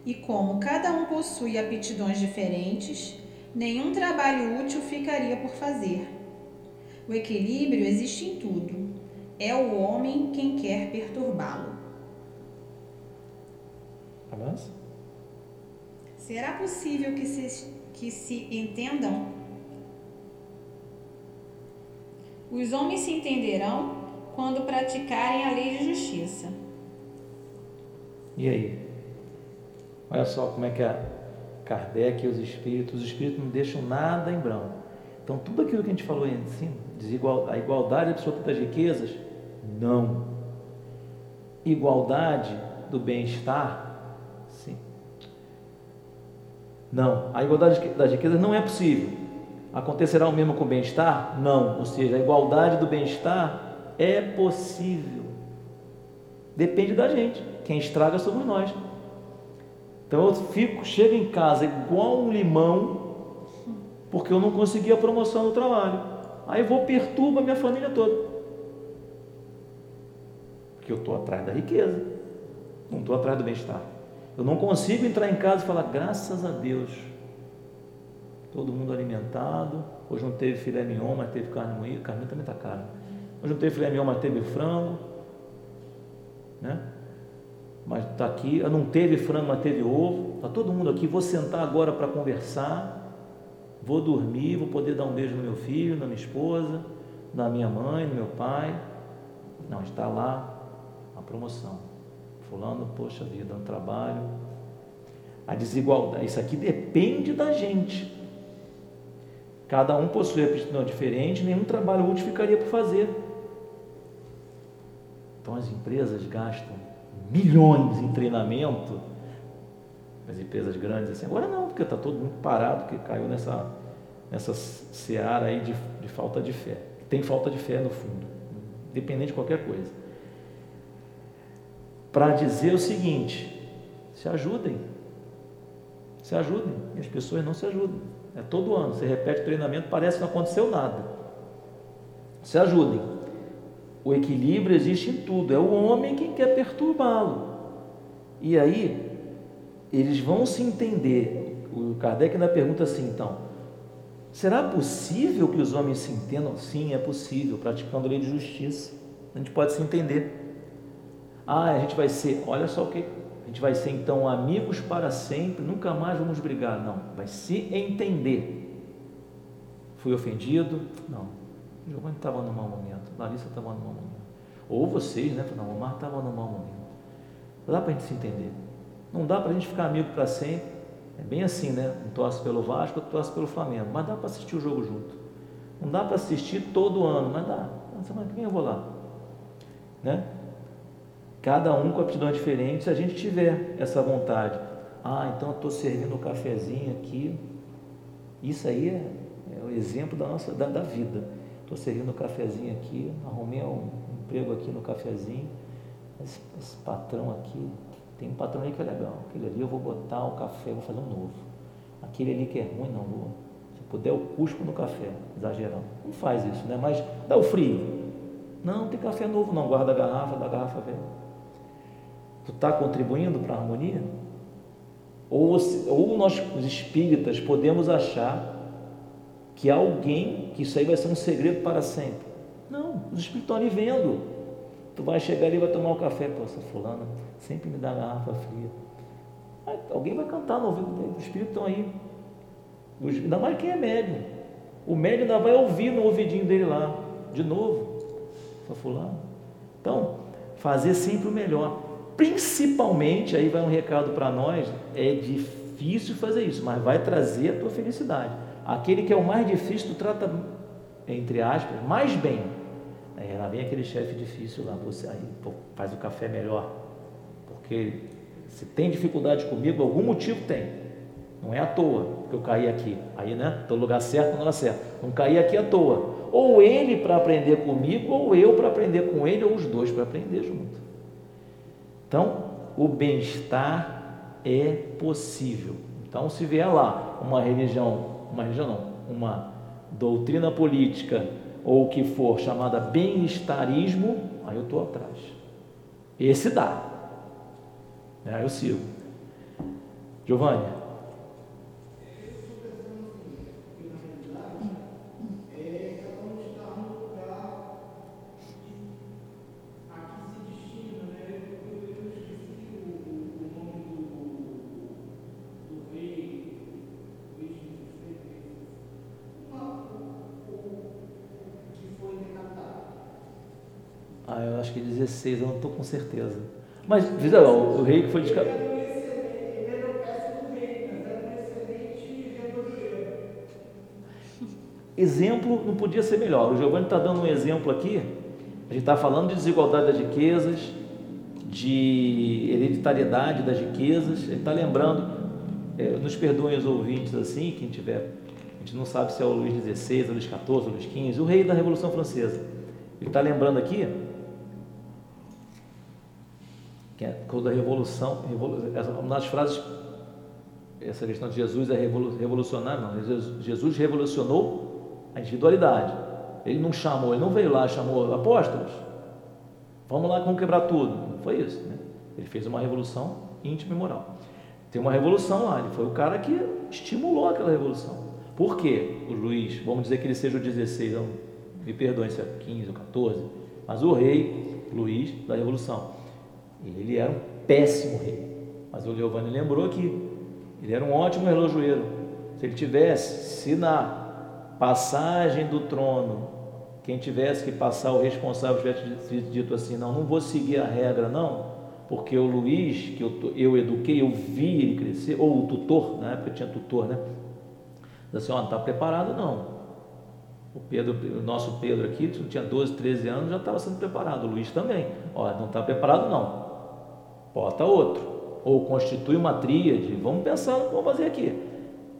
E como cada um possui aptidões diferentes, nenhum trabalho útil ficaria por fazer. O equilíbrio existe em tudo. É o homem quem quer perturbá-lo. Avança. Será possível que se, que se entendam? Os homens se entenderão quando praticarem a lei de justiça. E aí? Olha só como é que a Kardec e os espíritos, os espíritos não deixam nada em branco. Então, tudo aquilo que a gente falou em cima, desigual, a igualdade absoluta das riquezas, não. Igualdade do bem-estar, Não. A igualdade das riquezas não é possível. Acontecerá o mesmo com o bem-estar? Não. Ou seja, a igualdade do bem-estar é possível. Depende da gente. Quem estraga somos nós. Então eu fico, chego em casa igual um limão, porque eu não consegui a promoção no trabalho. Aí eu vou perturba minha família toda. Porque eu estou atrás da riqueza, não estou atrás do bem-estar. Eu não consigo entrar em casa e falar, graças a Deus, todo mundo alimentado. Hoje não teve filé mignon, mas teve carne moída. Carne também está cara. Hoje não teve filé mignon, mas teve frango. Né? mas está aqui, não teve frango, mas teve ovo, está todo mundo aqui, vou sentar agora para conversar, vou dormir, vou poder dar um beijo no meu filho, na minha esposa, na minha mãe, no meu pai. Não, está lá a promoção. Fulano, poxa vida, um trabalho. A desigualdade, isso aqui depende da gente. Cada um possui aptidão diferente, nenhum trabalho útil ficaria por fazer. Então as empresas gastam milhões em treinamento, as empresas grandes assim, agora não, porque está todo mundo parado, que caiu nessa, nessa seara aí de, de falta de fé. Tem falta de fé no fundo, independente de qualquer coisa. Para dizer o seguinte, se ajudem, se ajudem, e as pessoas não se ajudam. É todo ano, você repete o treinamento, parece que não aconteceu nada. Se ajudem. O equilíbrio existe em tudo, é o homem quem quer perturbá-lo. E aí, eles vão se entender. O Kardec ainda pergunta assim, então, será possível que os homens se entendam? Sim, é possível, praticando a lei de justiça. A gente pode se entender. Ah, a gente vai ser, olha só o que, a gente vai ser então amigos para sempre, nunca mais vamos brigar. Não, vai se entender. Fui ofendido? Não Giovanni estava no mau momento, Larissa estava no mau momento. Ou vocês, né? Não, o Omar estava no mau momento. Não dá para a gente se entender. Não dá para a gente ficar amigo para sempre. É bem assim, né? Um torce pelo Vasco, outro torce pelo Flamengo. Mas dá para assistir o jogo junto. Não dá para assistir todo ano, mas dá. Na semana que vem eu vou lá. Né? Cada um com aptidão diferente, se a gente tiver essa vontade. Ah, então eu estou servindo um cafezinho aqui. Isso aí é, é o exemplo da nossa da, da vida. Estou servindo um cafezinho aqui, arrumei um emprego aqui no cafezinho. Esse, esse, patrão aqui, tem um patrão ali que é legal. Aquele ali eu vou botar o café, vou fazer um novo. Aquele ali que é ruim, não vou. Se puder, eu cuspo no café, exagerando. Não faz isso, né? Mas dá o frio. Não, não tem café novo não, guarda a garrafa, da garrafa velha. Tu está contribuindo para a harmonia? Ou, ou nós, os espíritas, podemos achar que alguém, que isso aí vai ser um segredo para sempre. Não, os espíritos estão ali vendo. Tu vai chegar ali e vai tomar um café, pô, essa fulana sempre me dá garrafa fria. Aí, alguém vai cantar no ouvido dele, os espíritos estão aí. Os, ainda mais quem é médium. O médium ainda vai ouvir no ouvidinho dele lá, de novo. fulano. Então, fazer sempre o melhor. Principalmente, aí vai um recado para nós, é difícil fazer isso, mas vai trazer a tua felicidade. Aquele que é o mais difícil, tu trata, entre aspas, mais bem. Aí lá vem aquele chefe difícil lá, você aí pô, faz o café melhor. Porque se tem dificuldade comigo, algum motivo tem. Não é à toa que eu caí aqui. Aí, né? Estou no lugar certo, no lugar certo. Não caí aqui à toa. Ou ele para aprender comigo, ou eu para aprender com ele, ou os dois para aprender junto. Então, o bem-estar é possível. Então, se vier lá uma religião, uma religião não, uma doutrina política ou o que for chamada bem-estarismo, aí eu estou atrás. Esse dá. Aí eu sigo. Giovanni, acho que 16, eu não estou com certeza. Mas, diz ó, o rei que foi de Exemplo não podia ser melhor. O Giovanni está dando um exemplo aqui. A gente está falando de desigualdade das riquezas, de hereditariedade das riquezas. Ele está lembrando, é, nos perdoem os ouvintes assim, quem tiver. A gente não sabe se é o Luís XVI, o Luís XIV, o Luís XV, o rei da Revolução Francesa. Ele está lembrando aqui que é quando a revolução, uma das frases, essa questão de Jesus é revolucionário, não, Jesus revolucionou a individualidade. Ele não chamou, ele não veio lá, chamou apóstolos. Vamos lá, vamos quebrar tudo. Não foi isso. Né? Ele fez uma revolução íntima e moral. Tem uma revolução lá, ele foi o cara que estimulou aquela revolução. Por quê? O Luiz, vamos dizer que ele seja o 16, não, me perdoem se é 15 ou 14, mas o rei Luiz da revolução. Ele era um péssimo rei. Mas o Giovanni lembrou que ele era um ótimo relojoeiro. Se ele tivesse, se na passagem do trono, quem tivesse que passar o responsável tivesse dito assim, não, não vou seguir a regra, não, porque o Luiz, que eu, eu eduquei, eu vi ele crescer, ou o tutor, na época tinha tutor, né? Diz assim, ó, não está preparado não. O Pedro, o nosso Pedro aqui, tinha 12, 13 anos, já estava sendo preparado. O Luiz também. Ó, não está preparado não bota outro. Ou constitui uma tríade, vamos pensar no que vamos fazer aqui.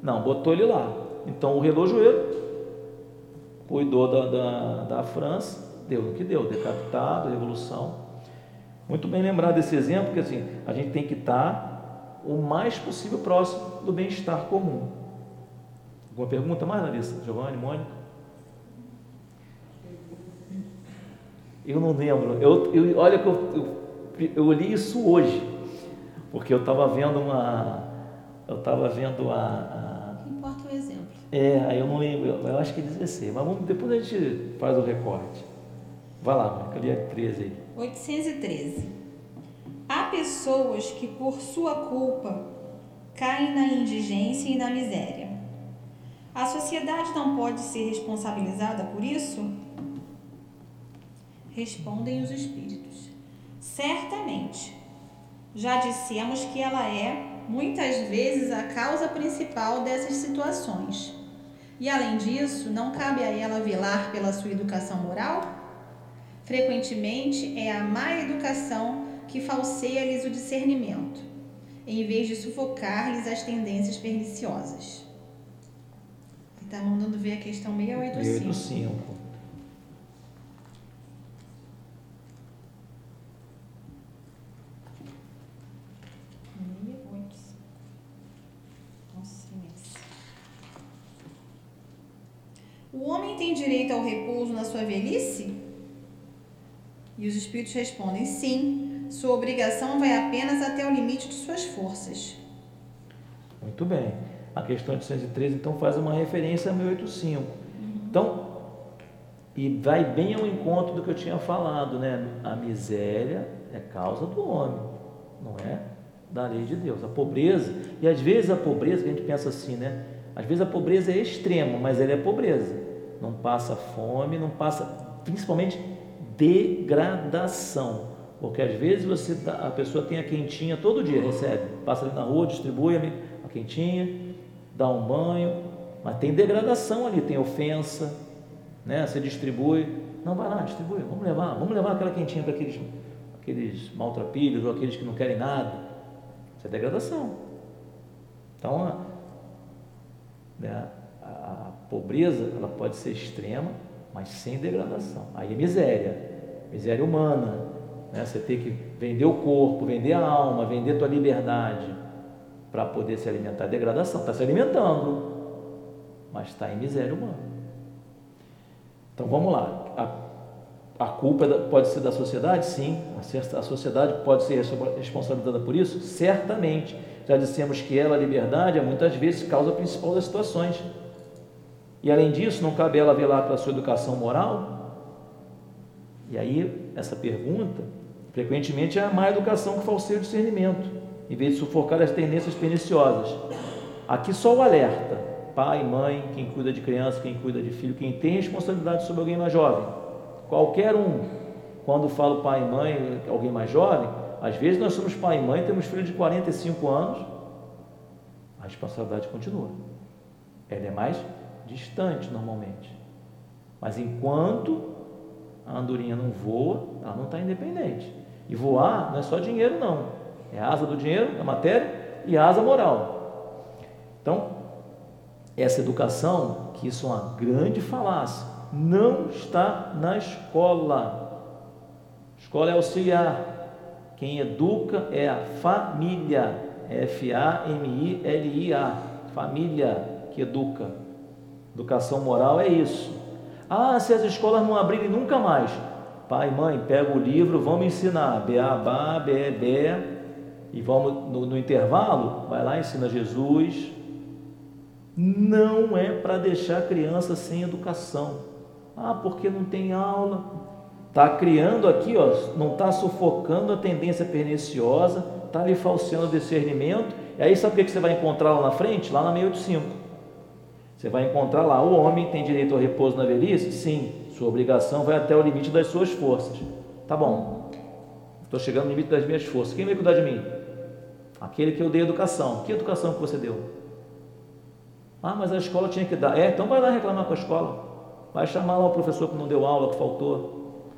Não, botou ele lá. Então o relojoeiro cuidou da, da, da França, deu no que deu, decapitado, revolução. Muito bem lembrado desse exemplo, porque assim, a gente tem que estar o mais possível próximo do bem-estar comum. Alguma pergunta mais, Larissa? Giovanni, Mônica? Eu não lembro. Eu, eu olha que eu, eu eu li isso hoje, porque eu estava vendo uma. Eu estava vendo a, a. Importa o exemplo. É, aí eu não lembro, eu acho que é 16, mas vamos, depois a gente faz o recorte. Vai lá, Mônica, ali é 13 aí. 813. Há pessoas que, por sua culpa, caem na indigência e na miséria. A sociedade não pode ser responsabilizada por isso? Respondem os espíritos. Certamente. Já dissemos que ela é, muitas vezes, a causa principal dessas situações. E além disso, não cabe a ela velar pela sua educação moral? Frequentemente é a má educação que falseia-lhes o discernimento, em vez de sufocar-lhes as tendências perniciosas. Está mandando ver a questão 685. 685. O homem tem direito ao repouso na sua velhice? E os espíritos respondem: sim, sua obrigação vai apenas até o limite de suas forças. Muito bem. A questão 813 então faz uma referência a 1085. Uhum. Então, e vai bem ao encontro do que eu tinha falado, né? A miséria é causa do homem, não é da lei de Deus. A pobreza, e às vezes a pobreza, a gente pensa assim, né? Às vezes a pobreza é extrema, mas ela é pobreza. Não passa fome, não passa, principalmente degradação. Porque às vezes você tá, a pessoa tem a quentinha todo dia, recebe, passa ali na rua, distribui a quentinha, dá um banho, mas tem degradação ali, tem ofensa, né? Você distribui, não vai lá, distribui, vamos levar, vamos levar aquela quentinha para aqueles, aqueles maltrapilhos ou aqueles que não querem nada. Isso é degradação. Então, né, pobreza ela pode ser extrema, mas sem degradação. Aí é miséria, miséria humana. Né? Você tem que vender o corpo, vender a alma, vender tua liberdade para poder se alimentar. Degradação, está se alimentando, mas está em miséria humana. Então vamos lá. A, a culpa pode ser da sociedade? Sim. A sociedade pode ser responsabilizada por isso? Certamente. Já dissemos que ela, a liberdade, é muitas vezes causa principal das situações. E além disso, não cabe ela velar pela sua educação moral? E aí, essa pergunta, frequentemente é a má educação que falseia o discernimento, em vez de sufocar as tendências perniciosas. Aqui só o alerta: pai, mãe, quem cuida de criança, quem cuida de filho, quem tem responsabilidade sobre alguém mais jovem. Qualquer um, quando falo pai e mãe, alguém mais jovem, às vezes nós somos pai e mãe, temos filho de 45 anos, a responsabilidade continua. Ela é mais distante normalmente. Mas enquanto a andorinha não voa, ela não está independente. E voar não é só dinheiro, não. É a asa do dinheiro, da matéria, e a asa moral. Então, essa educação, que isso é uma grande falácia, não está na escola. Escola é auxiliar. Quem educa é a família. F-A-M-I-L-I-A. Família que educa. Educação moral é isso. Ah, se as escolas não abrirem nunca mais. Pai, mãe, pega o livro, vamos ensinar. Beabá, Bebé. E vamos no, no intervalo, vai lá, ensina Jesus. Não é para deixar a criança sem educação. Ah, porque não tem aula. Está criando aqui, ó, não está sufocando a tendência perniciosa, está lhe falseando o discernimento. E aí sabe o que você vai encontrar lá na frente? Lá na 685. Você vai encontrar lá, o homem tem direito ao repouso na velhice? Sim, sua obrigação vai até o limite das suas forças. Tá bom, estou chegando no limite das minhas forças. Quem vai cuidar de mim? Aquele que eu dei educação. Que educação que você deu? Ah, mas a escola tinha que dar. É, então vai lá reclamar com a escola. Vai chamar lá o professor que não deu aula, que faltou.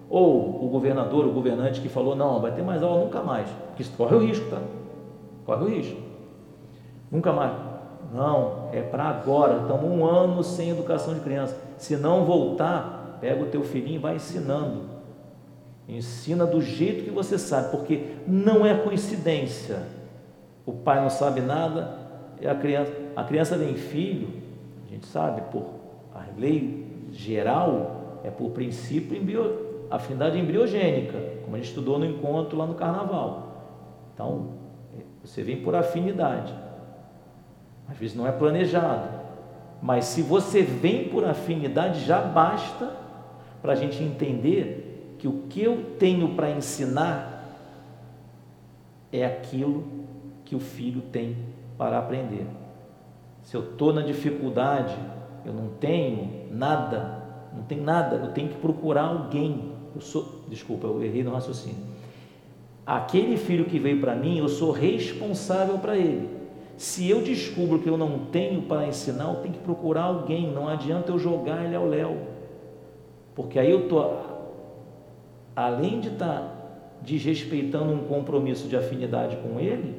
Ou o governador, o governante que falou, não, vai ter mais aula nunca mais. Porque corre o risco, tá? Corre o risco. Nunca mais. Não, é para agora. Estamos um ano sem educação de criança. Se não voltar, pega o teu filhinho e vai ensinando. Ensina do jeito que você sabe, porque não é coincidência. O pai não sabe nada, a criança, a criança vem filho, a gente sabe, por a lei geral, é por princípio embrio, afinidade embriogênica, como a gente estudou no encontro lá no carnaval. Então, você vem por afinidade. Às vezes não é planejado. Mas se você vem por afinidade, já basta para a gente entender que o que eu tenho para ensinar é aquilo que o filho tem para aprender. Se eu estou na dificuldade, eu não tenho nada, não tenho nada, eu tenho que procurar alguém. Eu sou, desculpa, eu errei no raciocínio. Aquele filho que veio para mim, eu sou responsável para ele. Se eu descubro que eu não tenho para ensinar, eu tenho que procurar alguém. Não adianta eu jogar ele ao léu. Porque aí eu estou, além de estar tá desrespeitando um compromisso de afinidade com ele,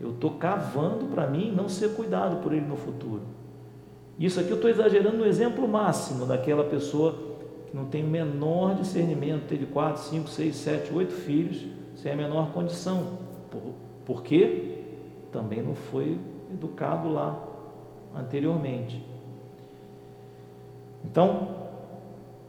eu estou cavando para mim não ser cuidado por ele no futuro. Isso aqui eu estou exagerando no exemplo máximo daquela pessoa que não tem o menor discernimento, teve quatro, cinco, seis, sete, oito filhos, sem a menor condição. Por, por quê? Também não foi educado lá anteriormente. Então,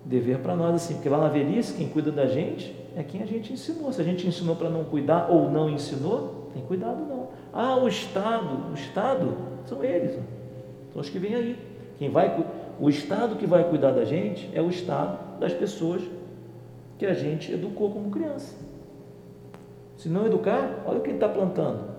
dever para nós assim, porque lá na velhice quem cuida da gente é quem a gente ensinou. Se a gente ensinou para não cuidar ou não ensinou, tem cuidado não. Ah, o Estado, o Estado são eles, são os que vêm aí. Quem vai, o Estado que vai cuidar da gente é o Estado das pessoas que a gente educou como criança. Se não educar, olha o que ele está plantando.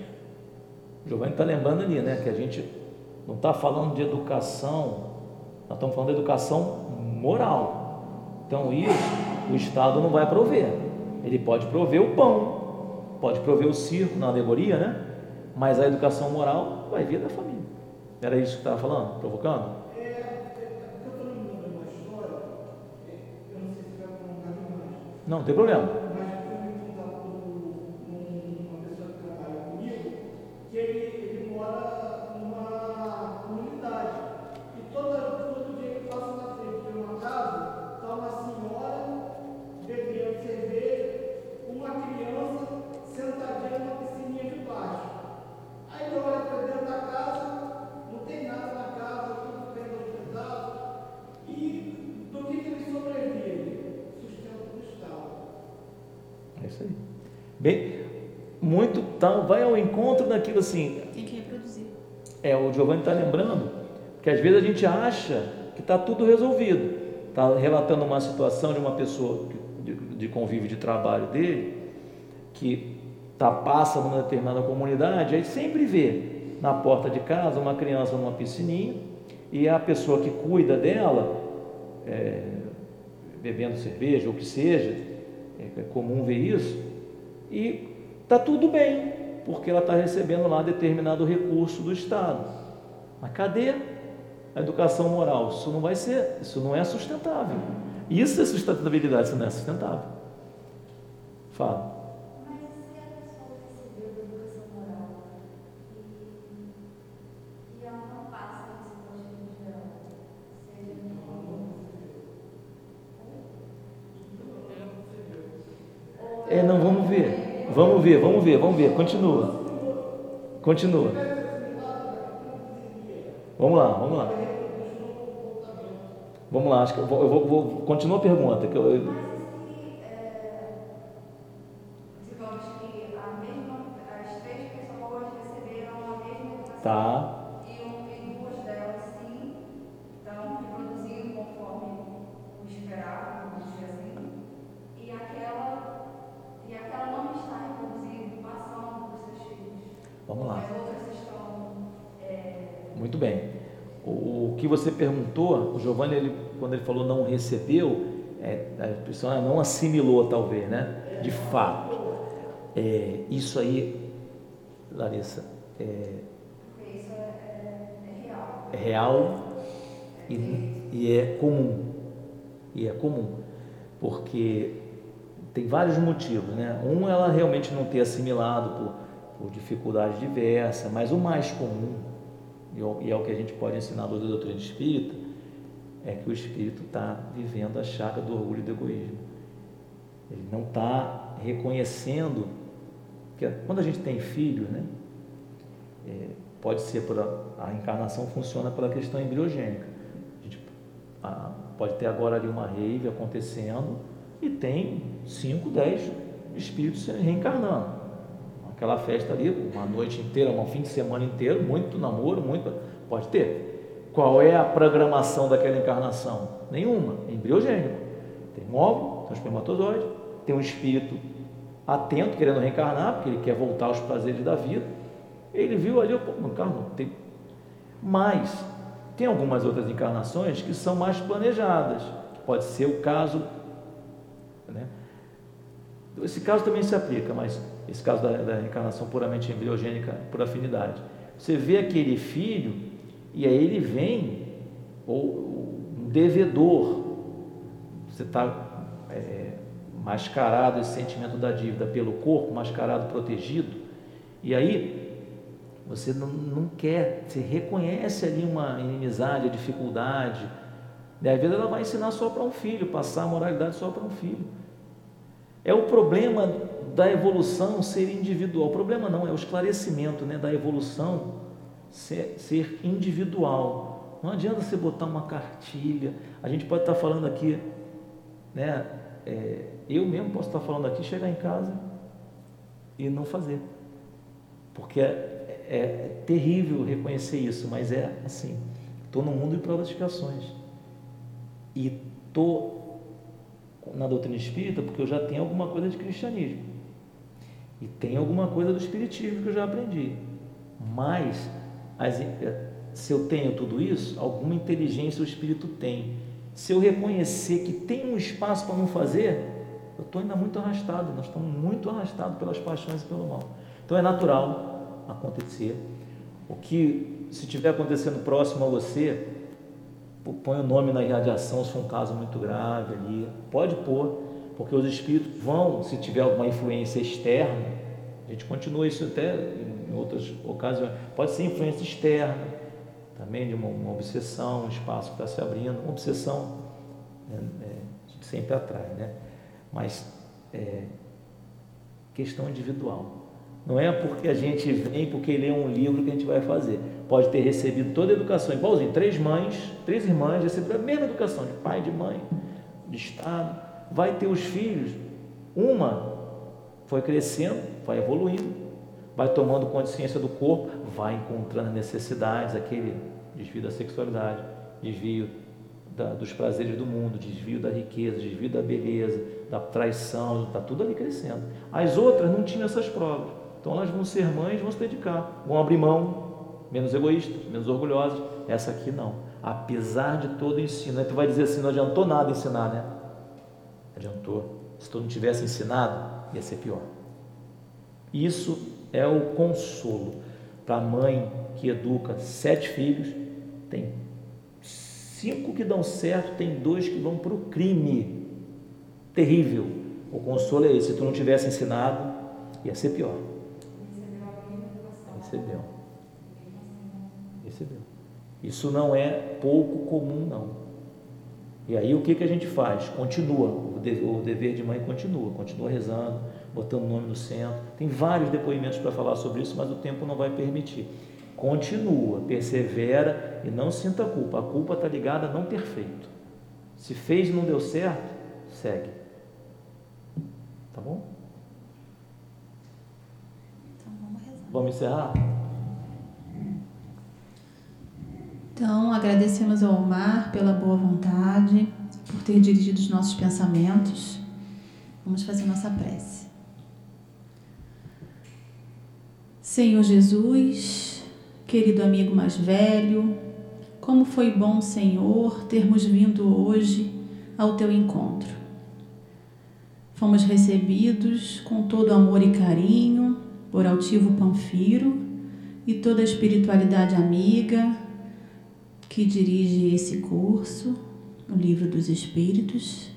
Giovanni está lembrando ali, né? Que a gente não está falando de educação, nós estamos falando de educação moral. Então isso o Estado não vai prover. Ele pode prover o pão, pode prover o circo na alegoria, né? Mas a educação moral vai vir da família. Era isso que estava falando, provocando? É, é, porque eu muito tal, vai ao encontro daquilo assim. Tem que reproduzir. É, o Giovanni está lembrando que às vezes a gente acha que está tudo resolvido. Está relatando uma situação de uma pessoa de, de convívio de trabalho dele, que tá, passa numa determinada comunidade, aí sempre vê na porta de casa uma criança numa piscininha e a pessoa que cuida dela, é, bebendo cerveja ou o que seja, é comum ver isso, e está tudo bem, porque ela está recebendo lá determinado recurso do Estado. Mas cadê a educação moral? Isso não vai ser, isso não é sustentável. Isso é sustentabilidade, isso não é sustentável. Fala. Mas se a pessoa recebeu educação moral e, e ela não passa isso para os filhos dela, seja É, não, vamos ver. Vamos ver, vamos ver, vamos ver. Continua. Continua. Vamos lá, vamos lá. Vamos lá, acho que eu vou, eu vou, vou- continua a pergunta. Que eu, eu- Mas se, é, digamos que a mesma, as três pessoas receberam a mesma educação tá, e, um, e duas delas sim estão reproduzindo conforme o esperado, vamos dizer assim, e aquela, e aquela não está reproduzindo, passando para os seus filhos. vamos lá. As outras estão. É, Muito bem. O, o que você perguntou, o Giovanni, ele, quando ele falou não recebeu, é, a pessoa não assimilou, talvez, né? De fato. É, isso aí, Larissa, é, isso é, é, é real. é real e, e é comum. E é comum. Porque tem vários motivos, né? Um, ela realmente não ter assimilado por, por dificuldades diversas, mas o mais comum, e é o- e é o que a gente pode ensinar do doutrina espírita, é que o espírito está vivendo a chaga do orgulho e do egoísmo. Ele não está reconhecendo que quando a gente tem filhos, né? É, pode ser por a, a encarnação funciona pela questão embriogênica. A gente a- pode ter agora ali uma rave acontecendo e tem 5, 10 espíritos se reencarnando. Aquela festa ali, uma noite inteira, um fim de semana inteiro, muito namoro, muito. Pode ter. Qual é a programação daquela encarnação? Nenhuma, é embriogênico. Tem um óvulo, tem um espermatozoide, tem um espírito atento, querendo reencarnar, porque ele quer voltar aos prazeres da vida. Ele viu ali, pô, não encarnou. Tem... Mas tem algumas outras encarnações que são mais planejadas. Pode ser o caso. Né? Esse caso também se aplica, mas esse caso da, da reencarnação puramente embriogênica por afinidade. Você vê aquele filho e aí ele vem, ou um devedor, você está é, mascarado esse sentimento da dívida pelo corpo, mascarado, protegido, e aí você não, não quer, você reconhece ali uma inimizade, dificuldade, e vezes ela vai ensinar só para um filho, passar a moralidade só para um filho. É o problema da evolução ser individual. O problema não, é o esclarecimento né, da evolução ser, ser individual. Não adianta você botar uma cartilha. A gente pode estar falando aqui, né? é, eu mesmo posso estar falando aqui, chegar em casa e não fazer. Porque é, é- é terrível reconhecer isso, mas é assim. Estou no mundo de provas expiações. E estou na doutrina espírita porque eu já tenho alguma coisa de cristianismo. E tem alguma coisa do espiritismo que eu já aprendi. Mas as, se eu tenho tudo isso, alguma inteligência o espírito tem. Se eu reconhecer que tem um espaço para não fazer, eu estou ainda muito arrastado. Nós estamos muito arrastados pelas paixões e pelo mal. Então é natural acontecer. O que, se estiver acontecendo próximo a você, põe o nome na irradiação se for um caso muito grave ali. Pode pôr, porque os espíritos vão, se tiver alguma influência externa, a gente continua isso até em outras ocasiões, pode ser influência externa, também de uma, uma obsessão, um espaço que está se abrindo, uma obsessão é, sempre atrai, né? Mas é questão individual. Não é porque a gente vem, porque lê um livro que a gente vai fazer. Pode ter recebido toda a educação, igualzinho, três mães, três irmãs, receberam a mesma educação, de pai, de mãe, de Estado. Vai ter os filhos, uma foi crescendo, vai evoluindo, vai tomando consciência do corpo, vai encontrando necessidades, aquele desvio da sexualidade, desvio da, dos prazeres do mundo, desvio da riqueza, desvio da beleza, da traição, está tudo ali crescendo. As outras não tinham essas provas. Então elas vão ser mães, vão se dedicar, vão abrir mão, menos egoístas, menos orgulhosas. Essa aqui não. Apesar de todo o ensino, aí tu vai dizer assim, não adiantou nada ensinar, né? Adiantou. Se tu não tivesse ensinado, ia ser pior. Isso é o consolo para a mãe que educa sete filhos, tem cinco que dão certo, tem dois que vão para o crime. Terrível. O consolo é esse. Se tu não tivesse ensinado, ia ser pior. Recebeu. Recebeu. Isso não é pouco comum, não. E aí o que, que a gente faz? Continua, o, dever de mãe continua, continua rezando, botando o nome no centro. Tem vários depoimentos para falar sobre isso, mas o tempo não vai permitir. Continua, persevera e não sinta culpa. A culpa está ligada a não ter feito. Se fez e não deu certo, segue. Tá bom? Então vamos rezar. Vamos encerrar? Então agradecemos ao Omar pela boa vontade, por ter dirigido os nossos pensamentos. Vamos fazer nossa prece. Senhor Jesus, querido amigo mais velho, como foi bom, Senhor, termos vindo hoje ao teu encontro. Fomos recebidos com todo amor e carinho por Altivo Panfiro e toda a espiritualidade amiga que dirige esse curso, o Livro dos Espíritos,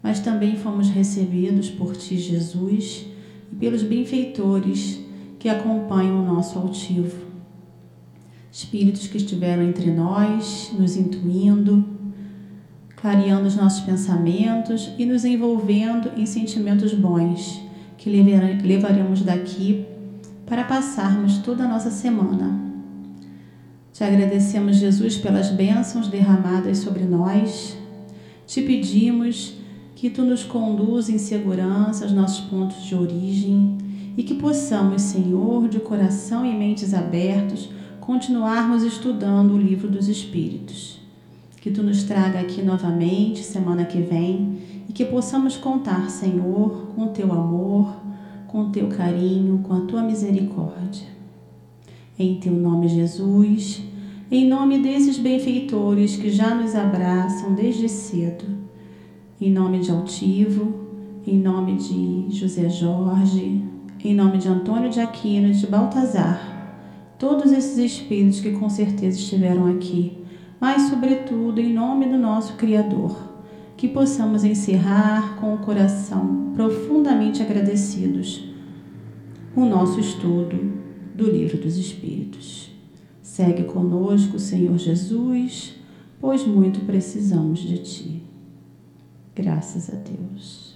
mas também fomos recebidos por Ti, Jesus, e pelos benfeitores que acompanham o nosso altivo. Espíritos que estiveram entre nós, nos intuindo, clareando os nossos pensamentos e nos envolvendo em sentimentos bons que levaremos daqui para passarmos toda a nossa semana. Te agradecemos, Jesus, pelas bênçãos derramadas sobre nós. Te pedimos que tu nos conduza em segurança aos nossos pontos de origem e que possamos, Senhor, de coração e mentes abertos, continuarmos estudando o livro dos Espíritos. Que tu nos traga aqui novamente semana que vem e que possamos contar, Senhor, com o teu amor, com o teu carinho, com a tua misericórdia. Em teu nome, Jesus, em nome desses benfeitores que já nos abraçam desde cedo, em nome de Altivo, em nome de José Jorge, em nome de Antônio de Aquino e de Baltazar, todos esses espíritos que com certeza estiveram aqui, mas, sobretudo, em nome do nosso Criador, que possamos encerrar com o coração profundamente agradecidos o nosso estudo do Livro dos Espíritos. Segue conosco, Senhor Jesus, pois muito precisamos de Ti. Graças a Deus.